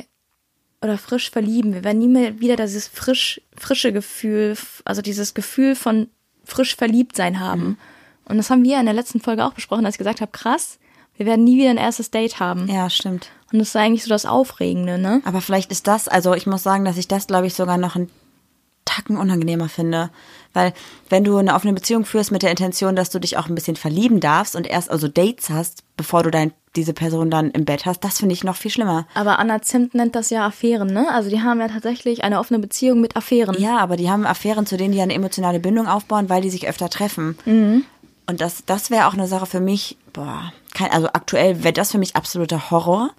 oder frisch verlieben. Wir werden nie mehr wieder dieses frisch, frische Gefühl, also dieses Gefühl von frisch verliebt sein haben. Und das haben wir in der letzten Folge auch besprochen, als ich gesagt habe, krass, wir werden nie wieder ein erstes Date haben. Ja, stimmt. Und das ist eigentlich so das Aufregende, ne? Aber vielleicht ist das, also ich muss sagen, dass ich das, glaube ich, sogar noch einen Tacken unangenehmer finde. Weil wenn du eine offene Beziehung führst mit der Intention, dass du dich auch ein bisschen verlieben darfst und erst also Dates hast, bevor du dein, diese Person dann im Bett hast, das finde ich noch viel schlimmer. Aber Anna Zimt nennt das ja Affären, ne? Also die haben ja tatsächlich eine offene Beziehung mit Affären. Ja, aber die haben Affären, zu denen die eine emotionale Bindung aufbauen, weil die sich öfter treffen. Und das, das wäre auch eine Sache für mich, boah, kein, also aktuell wäre das für mich absoluter Horror,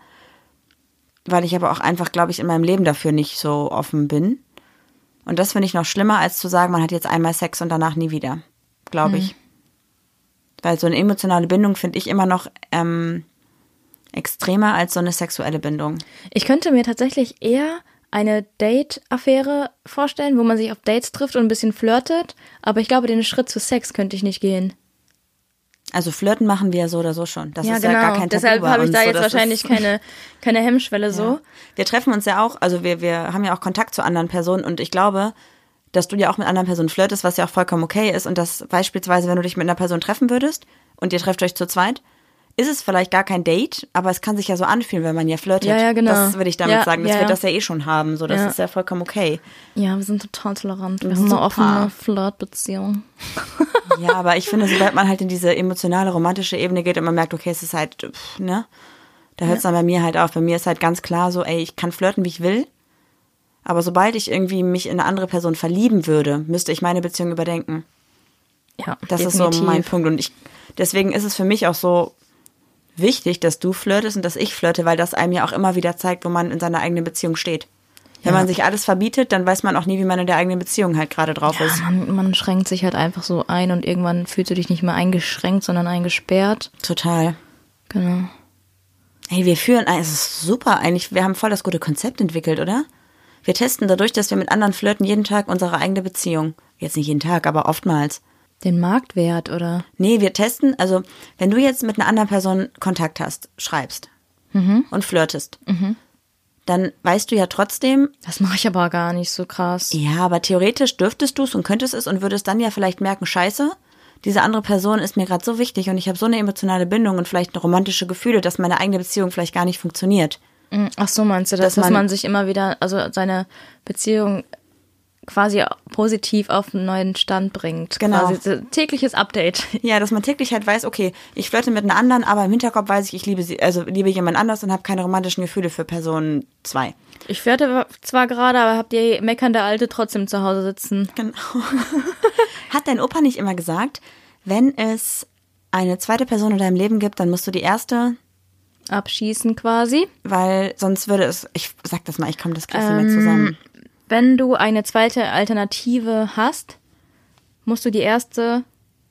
weil ich aber auch einfach, glaube ich, in meinem Leben dafür nicht so offen bin. Und das finde ich noch schlimmer, als zu sagen, man hat jetzt einmal Sex und danach nie wieder. Glaube ich. Weil so eine emotionale Bindung finde ich immer noch ähm, extremer als so eine sexuelle Bindung. Ich könnte mir tatsächlich eher eine Date-Affäre vorstellen, wo man sich auf Dates trifft und ein bisschen flirtet. Aber ich glaube, den Schritt zu Sex könnte ich nicht gehen. Also flirten machen wir ja so oder so schon. Das ja, ist genau. ja gar kein Tabu Deshalb habe ich da so, jetzt wahrscheinlich keine, keine Hemmschwelle so. Ja. Wir treffen uns ja auch, also wir, wir haben ja auch Kontakt zu anderen Personen und ich glaube, dass du ja auch mit anderen Personen flirtest, was ja auch vollkommen okay ist und dass beispielsweise, wenn du dich mit einer Person treffen würdest und ihr trefft euch zu zweit, ist es vielleicht gar kein Date, aber es kann sich ja so anfühlen, wenn man ja flirtet. Ja, ja, genau. Das würde ich damit Ja, sagen, dass ja, wir das ja eh schon haben, so das ist ja vollkommen okay. Ja, wir sind total tolerant. Wir haben eine offene Flirtbeziehung. Ja, aber ich finde, sobald man halt in diese emotionale, romantische Ebene geht und man merkt, okay, es ist halt, pff, ne? Da hört es dann bei mir halt auf. Bei mir ist halt ganz klar so, ey, ich kann flirten, wie ich will. Aber sobald ich irgendwie mich in eine andere Person verlieben würde, müsste ich meine Beziehung überdenken. Ja, Das ist so mein Punkt. Und ich, deswegen ist es für mich auch so wichtig, dass du flirtest und dass ich flirte, weil das einem ja auch immer wieder zeigt, wo man in seiner eigenen Beziehung steht. Wenn Ja. man sich alles verbietet, dann weiß man auch nie, wie man in der eigenen Beziehung halt gerade drauf Ja, ist. man, man schränkt sich halt einfach so ein und irgendwann fühlst du dich nicht mehr eingeschränkt, sondern eingesperrt. Total. Genau. Hey, wir führen, es ist super eigentlich, wir haben voll das gute Konzept entwickelt, oder? Wir testen dadurch, dass wir mit anderen flirten, jeden Tag unsere eigene Beziehung. Jetzt nicht jeden Tag, aber oftmals. Den Marktwert, oder? Nee, wir testen, also wenn du jetzt mit einer anderen Person Kontakt hast, schreibst und flirtest, dann weißt du ja trotzdem, Das mache ich aber gar nicht so krass. ja, aber theoretisch dürftest du es und könntest es und würdest dann ja vielleicht merken, scheiße, diese andere Person ist mir gerade so wichtig und ich habe so eine emotionale Bindung und vielleicht romantische Gefühle, dass meine eigene Beziehung vielleicht gar nicht funktioniert. Mm, Ach so, meinst du, dass, Dass dass man- man sich immer wieder, also seine Beziehung quasi positiv auf einen neuen Stand bringt. Genau. Quasi tägliches Update. Ja, dass man täglich halt weiß, okay, ich flirte mit einer anderen, aber im Hinterkopf weiß ich, ich liebe sie, also liebe jemand anders und habe keine romantischen Gefühle für Person 2. Ich flirte zwar gerade, aber habt ihr meckernde Alte trotzdem zu Hause sitzen. Genau. Hat dein Opa nicht immer gesagt, wenn es eine zweite Person in deinem Leben gibt, dann musst du die erste, Abschießen quasi. weil sonst würde es, ich sag das mal, ich komme das kriegst nicht mehr zusammen. Wenn du eine zweite Alternative hast, musst du die erste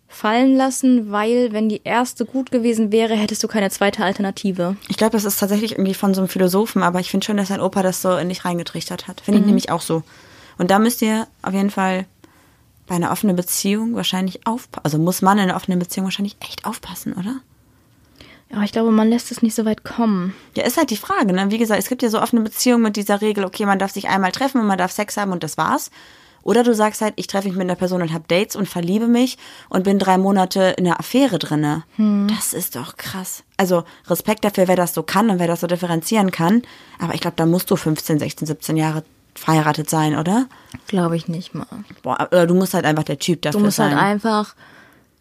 fallen lassen, weil wenn die erste gut gewesen wäre, hättest du keine zweite Alternative. Ich glaube, das ist tatsächlich irgendwie von so einem Philosophen, aber ich finde schön, dass dein Opa das so in dich reingetrichtert hat. Finde ich nämlich auch so. Und da müsst ihr auf jeden Fall bei einer offenen Beziehung wahrscheinlich aufpassen. Also muss man in einer offenen Beziehung wahrscheinlich echt aufpassen, oder? Aber ich glaube, man lässt es nicht so weit kommen. Ja, ist halt die Frage, ne? Wie gesagt, es gibt ja so offene Beziehungen mit dieser Regel, okay, man darf sich einmal treffen und man darf Sex haben und das war's. Oder du sagst halt, ich treffe mich mit einer Person und habe Dates und verliebe mich und bin drei Monate in einer Affäre drinne. Das ist doch krass. Also Respekt dafür, wer das so kann und wer das so differenzieren kann. Aber ich glaube, da musst du 15, 16, 17 Jahre verheiratet sein, oder? Glaube ich nicht mal. Boah, oder du musst halt einfach der Typ dafür Du musst sein. halt einfach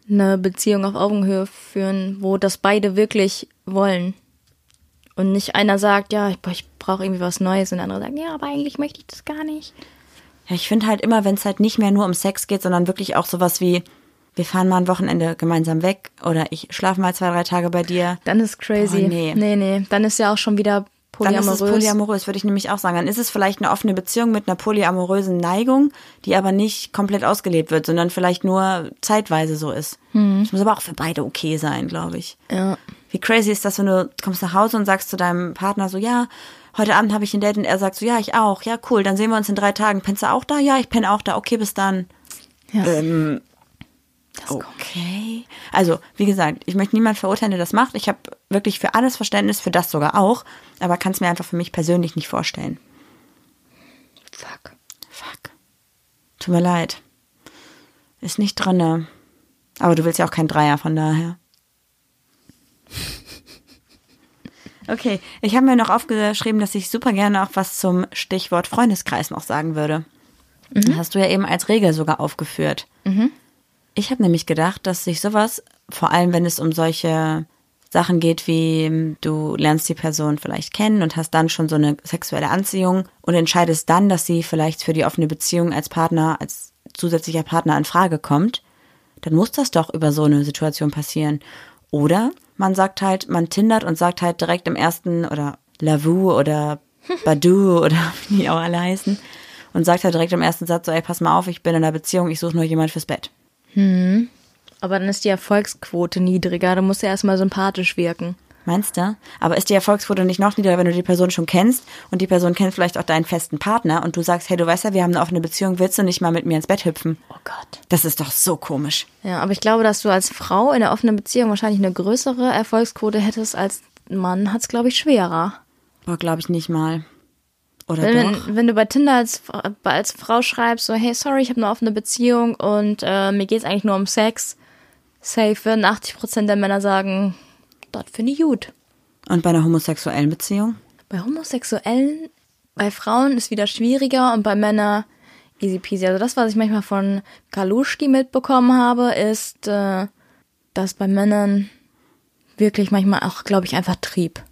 eine Beziehung auf Augenhöhe führen, wo das beide wirklich wollen. Und nicht einer sagt, ja, ich, ich brauche irgendwie was Neues und der andere sagt, ja, aber eigentlich möchte ich das gar nicht. Ja, ich finde halt immer, wenn es halt nicht mehr nur um Sex geht, sondern wirklich auch sowas wie, wir fahren mal ein Wochenende gemeinsam weg oder ich schlafe mal zwei, drei Tage bei dir. Dann ist crazy. Boah, nee. nee, nee. Dann ist ja auch schon wieder Dann polyamorös. ist es polyamorös, würde ich nämlich auch sagen. Dann ist es vielleicht eine offene Beziehung mit einer polyamorösen Neigung, die aber nicht komplett ausgelebt wird, sondern vielleicht nur zeitweise so ist. Das muss aber auch für beide okay sein, glaube ich. Ja. Wie crazy ist das, wenn du kommst nach Hause und sagst zu deinem Partner so, ja, heute Abend habe ich ein Date und er sagt so, ja, ich auch. Ja, cool, dann sehen wir uns in drei Tagen. Pennst du auch da? Ja, ich penne auch da. Okay, bis dann. Ja. Ähm, okay. Also, wie gesagt, ich möchte niemand verurteilen, der das macht. Ich habe wirklich für alles Verständnis, für das sogar auch, aber kann es mir einfach für mich persönlich nicht vorstellen. Fuck. Fuck. Tut mir leid. Ist nicht drinne. Aber du willst ja auch kein Dreier, von daher. Okay, ich habe mir noch aufgeschrieben, dass ich super gerne auch was zum Stichwort Freundeskreis noch sagen würde. Hast du ja eben als Regel sogar aufgeführt. Ich habe nämlich gedacht, dass sich sowas, vor allem wenn es um solche Sachen geht, wie ähm, du lernst die Person vielleicht kennen und hast dann schon so eine sexuelle Anziehung und entscheidest dann, dass sie vielleicht für die offene Beziehung als Partner, als zusätzlicher Partner in Frage kommt, dann muss das doch über so eine Situation passieren. Oder man sagt halt, man tindert und sagt halt direkt im ersten oder Lavu oder Badu oder wie die auch alle heißen und sagt halt direkt im ersten Satz so, ey, pass mal auf, ich bin in einer Beziehung, ich suche nur jemand fürs Bett. Aber dann ist die Erfolgsquote niedriger. Du musst ja erstmal sympathisch wirken. Meinst du? Aber ist die Erfolgsquote nicht noch niedriger, wenn du die Person schon kennst und die Person kennt vielleicht auch deinen festen Partner und du sagst, hey, du weißt ja, wir haben eine offene Beziehung, willst du nicht mal mit mir ins Bett hüpfen? Oh Gott. Das ist doch so komisch. Ja, aber ich glaube, dass du als Frau in einer offenen Beziehung wahrscheinlich eine größere Erfolgsquote hättest als Mann, hat es, glaube ich, schwerer. Boah, glaube ich nicht mal. Oder Wenn, doch? wenn, wenn du bei Tinder als, als Frau schreibst, so, hey, sorry, ich habe eine offene Beziehung und äh, mir geht's eigentlich nur um Sex, safe würden 80% der Männer sagen, das finde ich gut. Und bei einer homosexuellen Beziehung? Bei Homosexuellen, bei Frauen ist wieder schwieriger und bei Männern easy peasy. Also das, was ich manchmal von Kaluschki mitbekommen habe, ist, äh, dass bei Männern wirklich manchmal auch, glaube ich, einfach Trieb.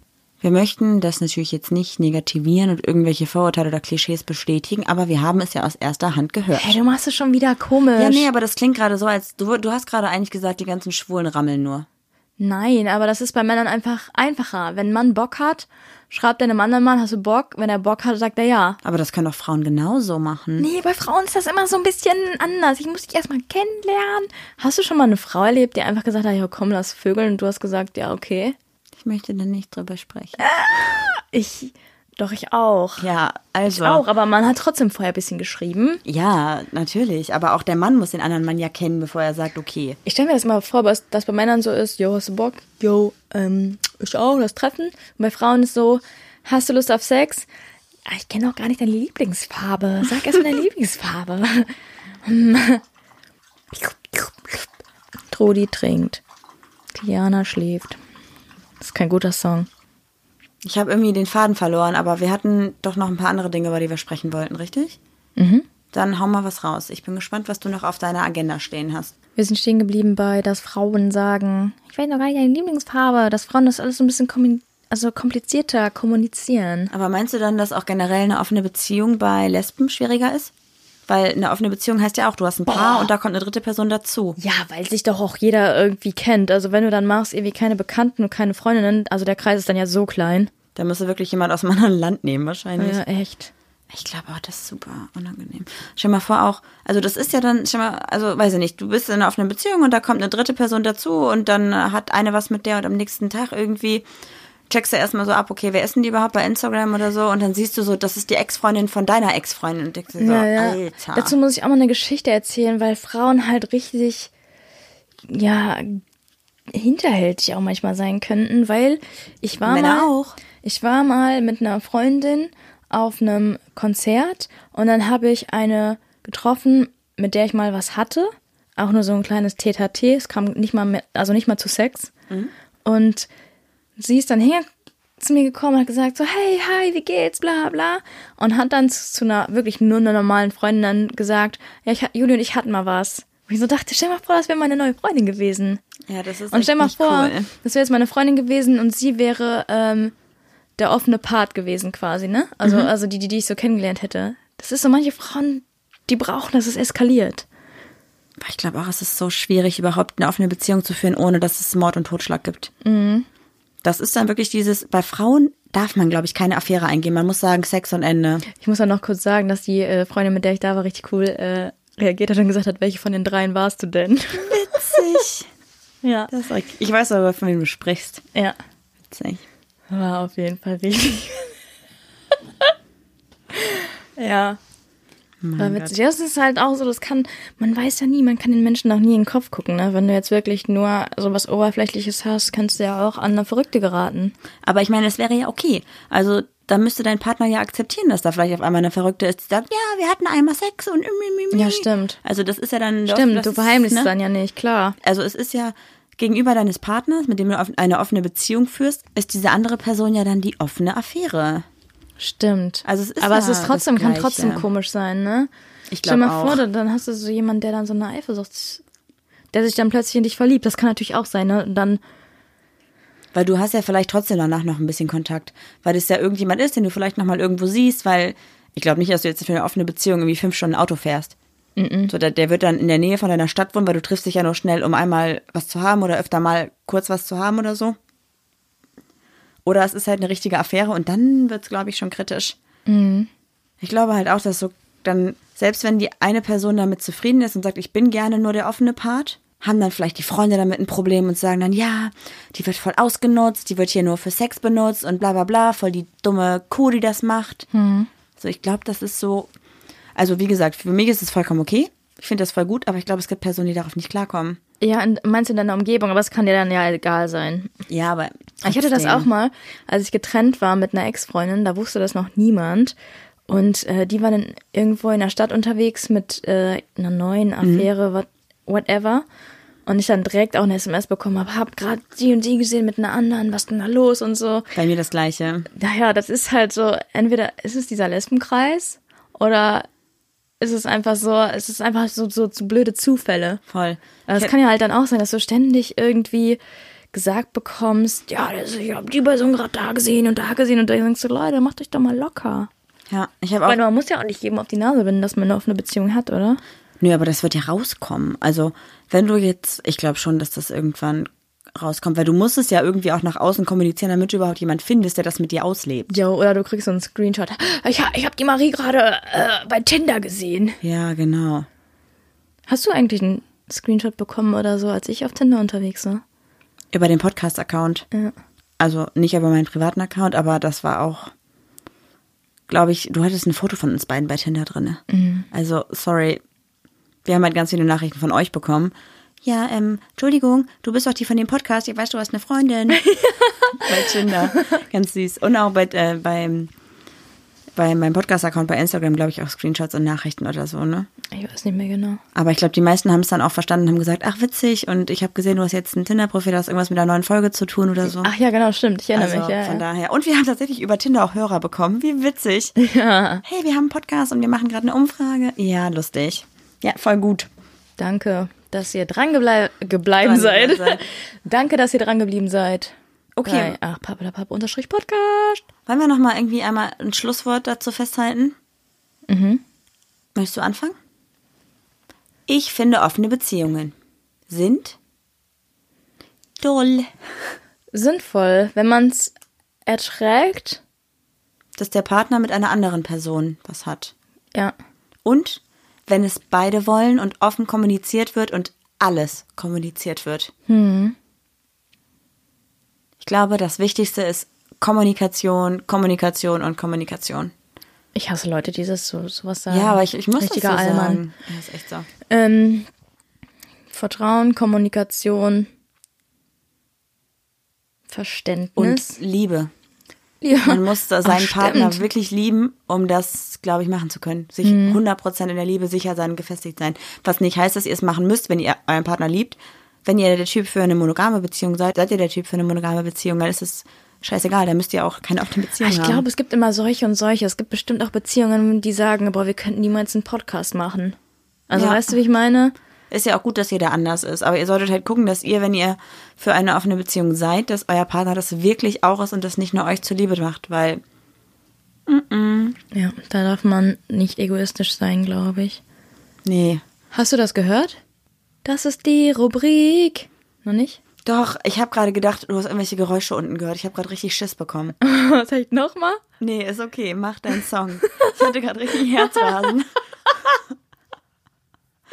Wir möchten das natürlich jetzt nicht negativieren und irgendwelche Vorurteile oder Klischees bestätigen, aber wir haben es ja aus erster Hand gehört. Hey, du machst es schon wieder komisch. Ja, nee, aber das klingt gerade so, als du, du hast gerade eigentlich gesagt, die ganzen Schwulen rammeln nur. Nein, aber das ist bei Männern einfach einfacher. Wenn ein Mann Bock hat, schreibt er einem anderen Mann, hast du Bock? Wenn er Bock hat, sagt er ja. Aber das können doch Frauen genauso machen. Nee, bei Frauen ist das immer so ein bisschen anders. Ich muss dich erstmal kennenlernen. Hast du schon mal eine Frau erlebt, die einfach gesagt hat, ja komm, lass vögeln und du hast gesagt, ja, okay. Ich möchte da nicht drüber sprechen. Ich, doch, ich auch. Ja, also. Ich auch, aber man hat trotzdem vorher ein bisschen geschrieben. Ja, natürlich. Aber auch der Mann muss den anderen Mann ja kennen, bevor er sagt, okay. Ich stelle mir das immer vor, dass das bei Männern so ist, yo, hast du Bock? Yo, ähm, ich auch, lass treffen. Und bei Frauen ist so, hast du Lust auf Sex? Ah, ich kenne auch gar nicht deine Lieblingsfarbe. Sag erst mal deine Lieblingsfarbe. Trudi trinkt. Diana schläft. Das ist kein guter Song. Ich habe irgendwie den Faden verloren, aber wir hatten doch noch ein paar andere Dinge, über die wir sprechen wollten, richtig? Mhm. Dann hau mal was raus. Ich bin gespannt, was du noch auf deiner Agenda stehen hast. Wir sind stehen geblieben bei, dass Frauen sagen, ich weiß noch gar nicht deine Lieblingsfarbe, dass Frauen das alles so ein bisschen kommi- also komplizierter kommunizieren. Aber meinst du dann, dass auch generell eine offene Beziehung bei Lesben schwieriger ist? Weil eine offene Beziehung heißt ja auch, du hast ein Paar und da kommt eine dritte Person dazu. Ja, weil sich doch auch jeder irgendwie kennt. Also wenn du dann machst, irgendwie keine Bekannten und keine Freundinnen, also der Kreis ist dann ja so klein. Da müsste wirklich jemand aus einem anderen Land nehmen, wahrscheinlich. Ja, echt. Ich glaube auch, das ist super unangenehm. Stell mal vor auch, also das ist ja dann, stell mal, also weiß ich nicht, du bist in einer offenen Beziehung und da kommt eine dritte Person dazu und dann hat eine was mit der und am nächsten Tag irgendwie checkst du erstmal so ab, okay, wer ist denn die überhaupt bei Instagram oder so und dann siehst du so, das ist die Ex-Freundin von deiner Ex-Freundin und denkst dir so, Ja, ja. Alter. Dazu muss ich auch mal eine Geschichte erzählen, weil Frauen halt richtig, ja, hinterhältig auch manchmal sein könnten, weil ich war Männer mal, auch. ich war mal mit einer Freundin auf einem Konzert und dann habe ich eine getroffen, mit der ich mal was hatte, auch nur so ein kleines Tete-a-Tete, es kam nicht mal mit, also nicht mal zu Sex und sie ist dann her zu mir gekommen und hat gesagt so, hey, hi, wie geht's, bla bla. Und hat dann zu, zu einer wirklich nur einer normalen Freundin dann gesagt, ja, ich, Juli und ich hatten mal was. Und ich so dachte, stell mal vor, das wäre meine neue Freundin gewesen. Ja, das ist Und stell mal vor, cool. das wäre jetzt meine Freundin gewesen und sie wäre ähm, der offene Part gewesen quasi, ne? Also, Mhm. also die, die, die ich so kennengelernt hätte. Das ist so, manche Frauen, die brauchen, dass es eskaliert. Ich glaube auch, es ist so schwierig, überhaupt eine offene Beziehung zu führen, ohne dass es Mord und Totschlag gibt. Mhm. Das ist dann wirklich dieses, bei Frauen darf man, glaube ich, keine Affäre eingehen. Man muss sagen, Sex und Ende. Ich muss auch noch kurz sagen, dass die äh, Freundin, mit der ich da war, richtig cool äh, reagiert hat und gesagt hat, welche von den dreien warst du denn? Witzig. ja. Das ist richtig. Ich weiß aber, von wem du sprichst. Ja. Witzig. War auf jeden Fall richtig. ja. War witzig. Das ist halt auch so, das kann, man weiß ja nie, man kann den Menschen auch nie in den Kopf gucken, ne? Wenn du jetzt wirklich nur so was Oberflächliches hast, kannst du ja auch an eine Verrückte geraten. Aber ich meine, es wäre ja okay. Also, da müsste dein Partner ja akzeptieren, dass da vielleicht auf einmal eine Verrückte ist, die sagt, ja, wir hatten einmal Sex und mi. Ja, stimmt. Also, das ist ja dann. Stimmt, das du verheimlichst ne? dann ja nicht, klar. Also, es ist ja gegenüber deines Partners, mit dem du eine offene Beziehung führst, ist diese andere Person ja dann die offene Affäre. Stimmt. Also es ist Aber ja es ist trotzdem, kann trotzdem komisch sein, ne? Ich Stell glaub mal auch. vor, dann- hast du so jemanden, der dann so eine Eifersucht, der sich dann plötzlich in dich verliebt. Das kann natürlich auch sein, ne? Und dann, Weil du hast ja vielleicht trotzdem danach noch ein bisschen Kontakt. Weil es ja irgendjemand ist, den du vielleicht noch mal irgendwo siehst, weil ich glaube nicht, dass du jetzt für eine offene Beziehung irgendwie fünf Stunden Auto fährst. So, der, der wird dann in der Nähe von deiner Stadt wohnen, weil du triffst dich ja nur schnell, um einmal was zu haben oder öfter mal kurz was zu haben oder so. Oder es ist halt eine richtige Affäre und dann wird es, glaube ich, schon kritisch. Ich glaube halt auch, dass so dann, selbst wenn die eine Person damit zufrieden ist und sagt, ich bin gerne nur der offene Part, haben dann vielleicht die Freunde damit ein Problem und sagen dann, ja, die wird voll ausgenutzt, die wird hier nur für Sex benutzt und bla bla bla, voll die dumme Kuh, die das macht. So, ich glaube, das ist so, also wie gesagt, für mich ist es vollkommen okay. Ich finde das voll gut, aber ich glaube, es gibt Personen, die darauf nicht klarkommen. Ja, und meinst du in deiner Umgebung, aber es kann dir dann ja egal sein. Ja, aber. Ich hatte das trotzdem. auch mal, als ich getrennt war mit einer Ex-Freundin, da wusste das noch niemand. Und äh, die war dann irgendwo in der Stadt unterwegs mit äh, einer neuen Affäre, what, whatever. Und ich dann direkt auch eine SMS bekommen habe, hab gerade die und die gesehen mit einer anderen, was denn da los und so. Bei mir das Gleiche. Naja, das ist halt so, entweder ist es dieser Lesbenkreis oder ist es einfach so, es ist einfach so, so, so blöde Zufälle. Voll. Aber es kann ja halt dann auch sein, dass du ständig irgendwie gesagt bekommst, ja, das, ich habe die Person gerade da gesehen und da gesehen und da denkst du, Leute, macht euch doch mal locker. Ja, ich habe auch. Weil man muss ja auch nicht jedem auf die Nase binden, dass man eine offene Beziehung hat, oder? Nö, aber das wird ja rauskommen. Also, wenn du jetzt, ich glaube schon, dass das irgendwann rauskommt, weil du musst es ja irgendwie auch nach außen kommunizieren, damit du überhaupt jemand findest, der das mit dir auslebt. Jo, oder du kriegst so einen Screenshot. Ich, ich habe die Marie gerade äh, bei Tinder gesehen. Ja, genau. Hast du eigentlich einen Screenshot bekommen oder so, als ich auf Tinder unterwegs war? Über den Podcast-Account. Ja. Also nicht über meinen privaten Account, aber das war auch, glaube ich, du hattest ein Foto von uns beiden bei Tinder drin. Also, sorry. Wir haben halt ganz viele Nachrichten von euch bekommen. Ja, ähm, Entschuldigung, du bist doch die von dem Podcast, ich weiß, du hast eine Freundin. bei Tinder. Ganz süß. Und auch bei, äh, beim, bei meinem Podcast-Account bei Instagram, glaube ich, auch Screenshots und Nachrichten oder so, ne? Ich weiß nicht mehr genau. Aber ich glaube, die meisten haben es dann auch verstanden und haben gesagt, ach witzig, und ich habe gesehen, du hast jetzt ein Tinder-Profil, das hat irgendwas mit der neuen Folge zu tun oder so. Ach ja, genau, stimmt. Ich erinnere Also mich. Ja, von ja. daher. Und wir haben tatsächlich über Tinder auch Hörer bekommen. Wie witzig. ja. Hey, wir haben einen Podcast und wir machen gerade eine Umfrage. Ja, lustig. Ja, voll gut. Danke, dass ihr dran geblei gebleiben Dran seid. geblieben seid. Danke, dass ihr dran geblieben seid. Okay. Bei, ach, Pappelapapp unterstrich Podcast. Wollen wir noch mal irgendwie einmal ein Schlusswort dazu festhalten? Mhm. Möchtest du anfangen? Ich finde offene Beziehungen sind doll. Sinnvoll, wenn man es erträgt. Dass der Partner mit einer anderen Person was hat. Ja. Und wenn es beide wollen und offen kommuniziert wird und alles kommuniziert wird. Ich glaube, das Wichtigste ist Kommunikation, Kommunikation und Kommunikation. Ich hasse Leute, die das so sowas sagen. Ja, aber ich, ich muss Richtiger das so Allmann. sagen. Ja, ist echt so. Ähm, Vertrauen, Kommunikation, Verständnis. Und Liebe. Ja. Man muss da seinen Ach, Partner wirklich lieben, um das, glaube ich, machen zu können. Sich Mhm. 100% in der Liebe sicher sein, gefestigt sein. Was nicht heißt, dass ihr es machen müsst, wenn ihr euren Partner liebt. Wenn ihr der Typ für eine monogame Beziehung seid, seid ihr der Typ für eine monogame Beziehung, dann ist es scheißegal, dann müsst ihr auch keine offene Beziehung Ich haben. glaube, es gibt immer solche und solche. Es gibt bestimmt auch Beziehungen, die sagen, boah, wir könnten niemals einen Podcast machen. Also Ja. weißt du, wie ich meine? Ist ja auch gut, dass jeder anders ist, aber ihr solltet halt gucken, dass ihr, wenn ihr für eine offene Beziehung seid, dass euer Partner das wirklich auch ist und das nicht nur euch zuliebe macht, weil Ja, da darf man nicht egoistisch sein, glaube ich. nee. Hast du das gehört? Das ist die Rubrik. Noch nicht? Doch, ich habe gerade gedacht, du hast irgendwelche Geräusche unten gehört. Ich habe gerade richtig Schiss bekommen. Was ich noch mal? Nee, ist okay, mach deinen Song. Ich hatte gerade richtig Herzrasen.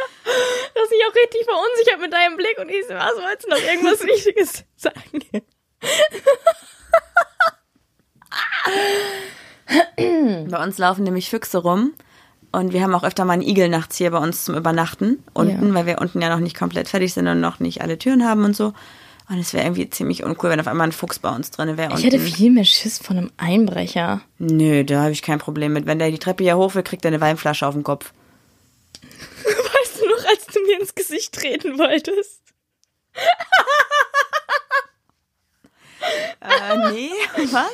Du hast mich auch richtig verunsichert mit deinem Blick und ich so, was wolltest du noch irgendwas Wichtiges sagen? Bei uns laufen nämlich Füchse rum. Und wir haben auch öfter mal einen Igel nachts hier bei uns zum Übernachten. Unten, Ja. weil wir unten ja noch nicht komplett fertig sind und noch nicht alle Türen haben und so. Und es wäre irgendwie ziemlich uncool, wenn auf einmal ein Fuchs bei uns drin wäre. Ich hätte viel mehr Schiss von einem Einbrecher. Nö, da habe ich kein Problem mit. Wenn der die Treppe hier hoch will, kriegt er eine Weinflasche auf den Kopf. Weißt du noch, als du mir ins Gesicht treten wolltest? Äh, nee, was?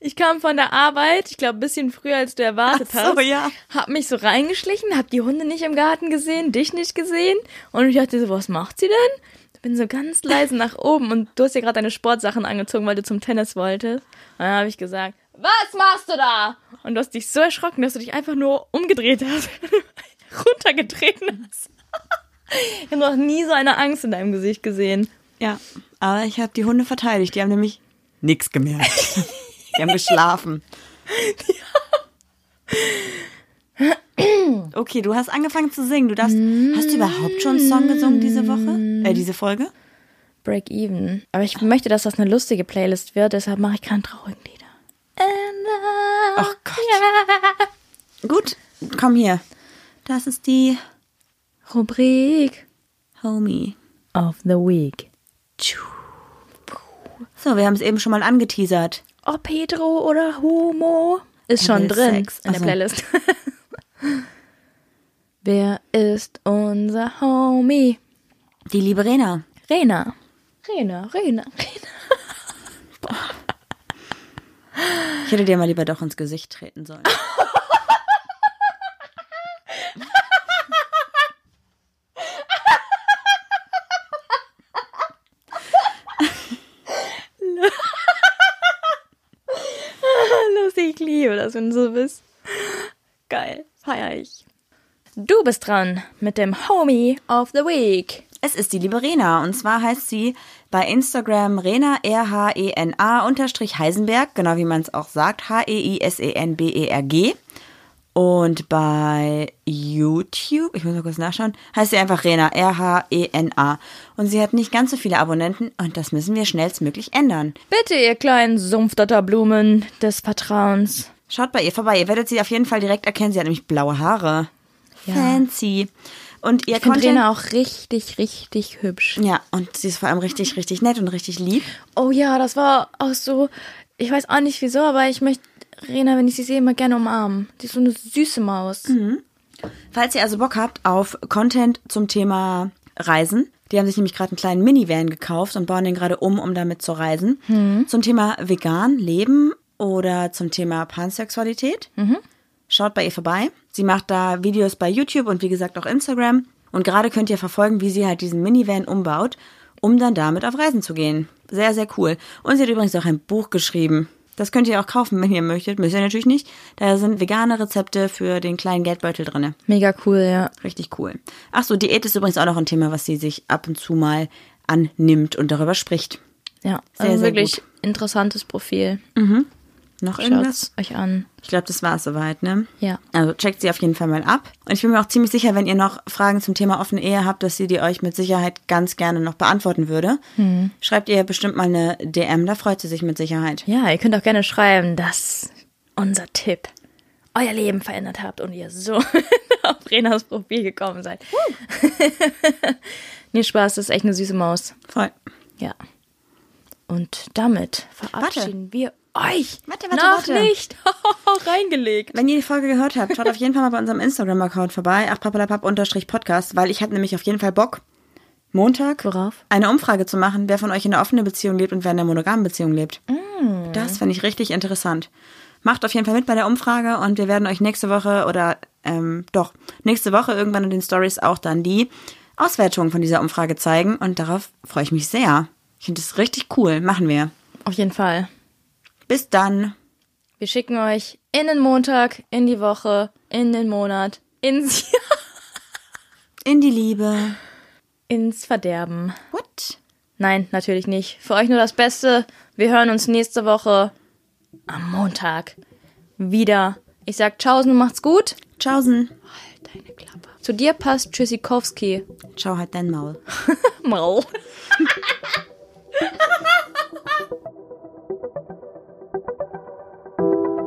Ich kam von der Arbeit, ich glaube, ein bisschen früher, als du erwartet Ach so, hast. ja. Hab mich so reingeschlichen, hab die Hunde nicht im Garten gesehen, dich nicht gesehen. Und ich dachte so, was macht sie denn? Bin so ganz leise nach oben und du hast ja gerade deine Sportsachen angezogen, weil du zum Tennis wolltest. Und dann habe ich gesagt, was machst du da? Und du hast dich so erschrocken, dass du dich einfach nur umgedreht hast, runtergetreten hast. Ich habe noch nie so eine Angst in deinem Gesicht gesehen. Ja, aber ich habe die Hunde verteidigt. Die haben nämlich nichts gemerkt. die haben geschlafen. Okay, du hast angefangen zu singen. Du darfst. Hast du überhaupt schon einen Song gesungen diese Woche? Äh, diese Folge? Break Even. Aber ich möchte, dass das eine lustige Playlist wird, deshalb mache ich keine traurigen Lieder. Ach Gott. Gut, komm hier. Das ist die Rubrik Homie. of the Week. So, wir haben es eben schon mal angeteasert. Ob hetero oder homo ist schon drin Sex. in der Ach so. Playlist. Wer ist unser Homie? Die liebe Rena. Rena. Rena, Rena, Rena. Ich hätte dir mal lieber doch ins Gesicht treten sollen. Lustig, ich liebe das, wenn du so bist. Geil, feier ich. Du bist dran mit dem Homie of the Week. Es ist die liebe Rena und zwar heißt sie bei Instagram Rena R-H-E-N-A unterstrich Heisenberg, genau wie man es auch sagt, E H-E-I-S-E-N-B-E-R-G. Und bei YouTube, ich muss mal kurz nachschauen, heißt sie einfach Rena, R-H-E-N-A. Und sie hat nicht ganz so viele Abonnenten und das müssen wir schnellstmöglich ändern. Bitte, ihr kleinen Sumpfdotterblumen des Vertrauens. Schaut bei ihr vorbei, ihr werdet sie auf jeden Fall direkt erkennen, sie hat nämlich blaue Haare. Ja. Fancy. Und ihr Ich finde Content... Rena auch richtig, richtig hübsch. Ja, und sie ist vor allem richtig, richtig nett und richtig lieb. Oh ja, das war auch so. Ich weiß auch nicht wieso, aber ich möchte Rena, wenn ich sie sehe, immer gerne umarmen. Die ist so eine süße Maus. Falls ihr also Bock habt auf Content zum Thema Reisen, die haben sich nämlich gerade einen kleinen Minivan gekauft und bauen den gerade um, um damit zu reisen. Zum Thema vegan leben oder zum Thema Pansexualität. Schaut bei ihr vorbei. Sie macht da Videos bei YouTube und wie gesagt auch Instagram. Und gerade könnt ihr verfolgen, wie sie halt diesen Minivan umbaut, um dann damit auf Reisen zu gehen. Sehr, sehr cool. Und sie hat übrigens auch ein Buch geschrieben. Das könnt ihr auch kaufen, wenn ihr möchtet. Müsst ihr natürlich nicht. Da sind vegane Rezepte für den kleinen Geldbeutel drinne. Mega cool, ja. Richtig cool. Ach so, Diät ist übrigens auch noch ein Thema, was sie sich ab und zu mal annimmt und darüber spricht. Ja, Sehr, also sehr wirklich gut. interessantes Profil. Noch irgendwas? Schaut's euch an. Ich glaube, das war es soweit, ne? Ja. Also checkt sie auf jeden Fall mal ab. Und ich bin mir auch ziemlich sicher, wenn ihr noch Fragen zum Thema offene Ehe habt, dass sie die euch mit Sicherheit ganz gerne noch beantworten würde. Schreibt ihr bestimmt mal eine DM, da freut sie sich mit Sicherheit. Ja, ihr könnt auch gerne schreiben, dass unser Tipp euer Leben verändert habt und ihr so auf Renas Profil gekommen seid. nee, Spaß, das ist echt eine süße Maus. Voll. Ja. Und damit verabschieden wir euch. Warte, warte, Noch warte. nicht. Reingelegt. Wenn ihr die Folge gehört habt, schaut auf jeden Fall mal bei unserem Instagram-Account vorbei, achpapalapap-podcast, weil ich habe nämlich auf jeden Fall Bock, Montag Worauf? eine Umfrage zu machen, wer von euch in einer offenen Beziehung lebt und wer in einer monogamen Beziehung lebt. Das finde ich richtig interessant. Macht auf jeden Fall mit bei der Umfrage und wir werden euch nächste Woche oder ähm, doch, nächste Woche irgendwann in den Stories auch dann die Auswertung von dieser Umfrage zeigen und darauf freue ich mich sehr. Ich finde das richtig cool. Machen wir. Auf jeden Fall. Bis dann. Wir schicken euch in den Montag, in die Woche, in den Monat, ins Jahr, In die Liebe. ins Verderben. What? Nein, natürlich nicht. Für euch nur das Beste. Wir hören uns nächste Woche am Montag wieder. Ich sag Tschaußen macht's gut. Tschaußen. Deine Klappe. Zu dir passt Tschüssikowski. Ciao, halt dein Maul. Maul.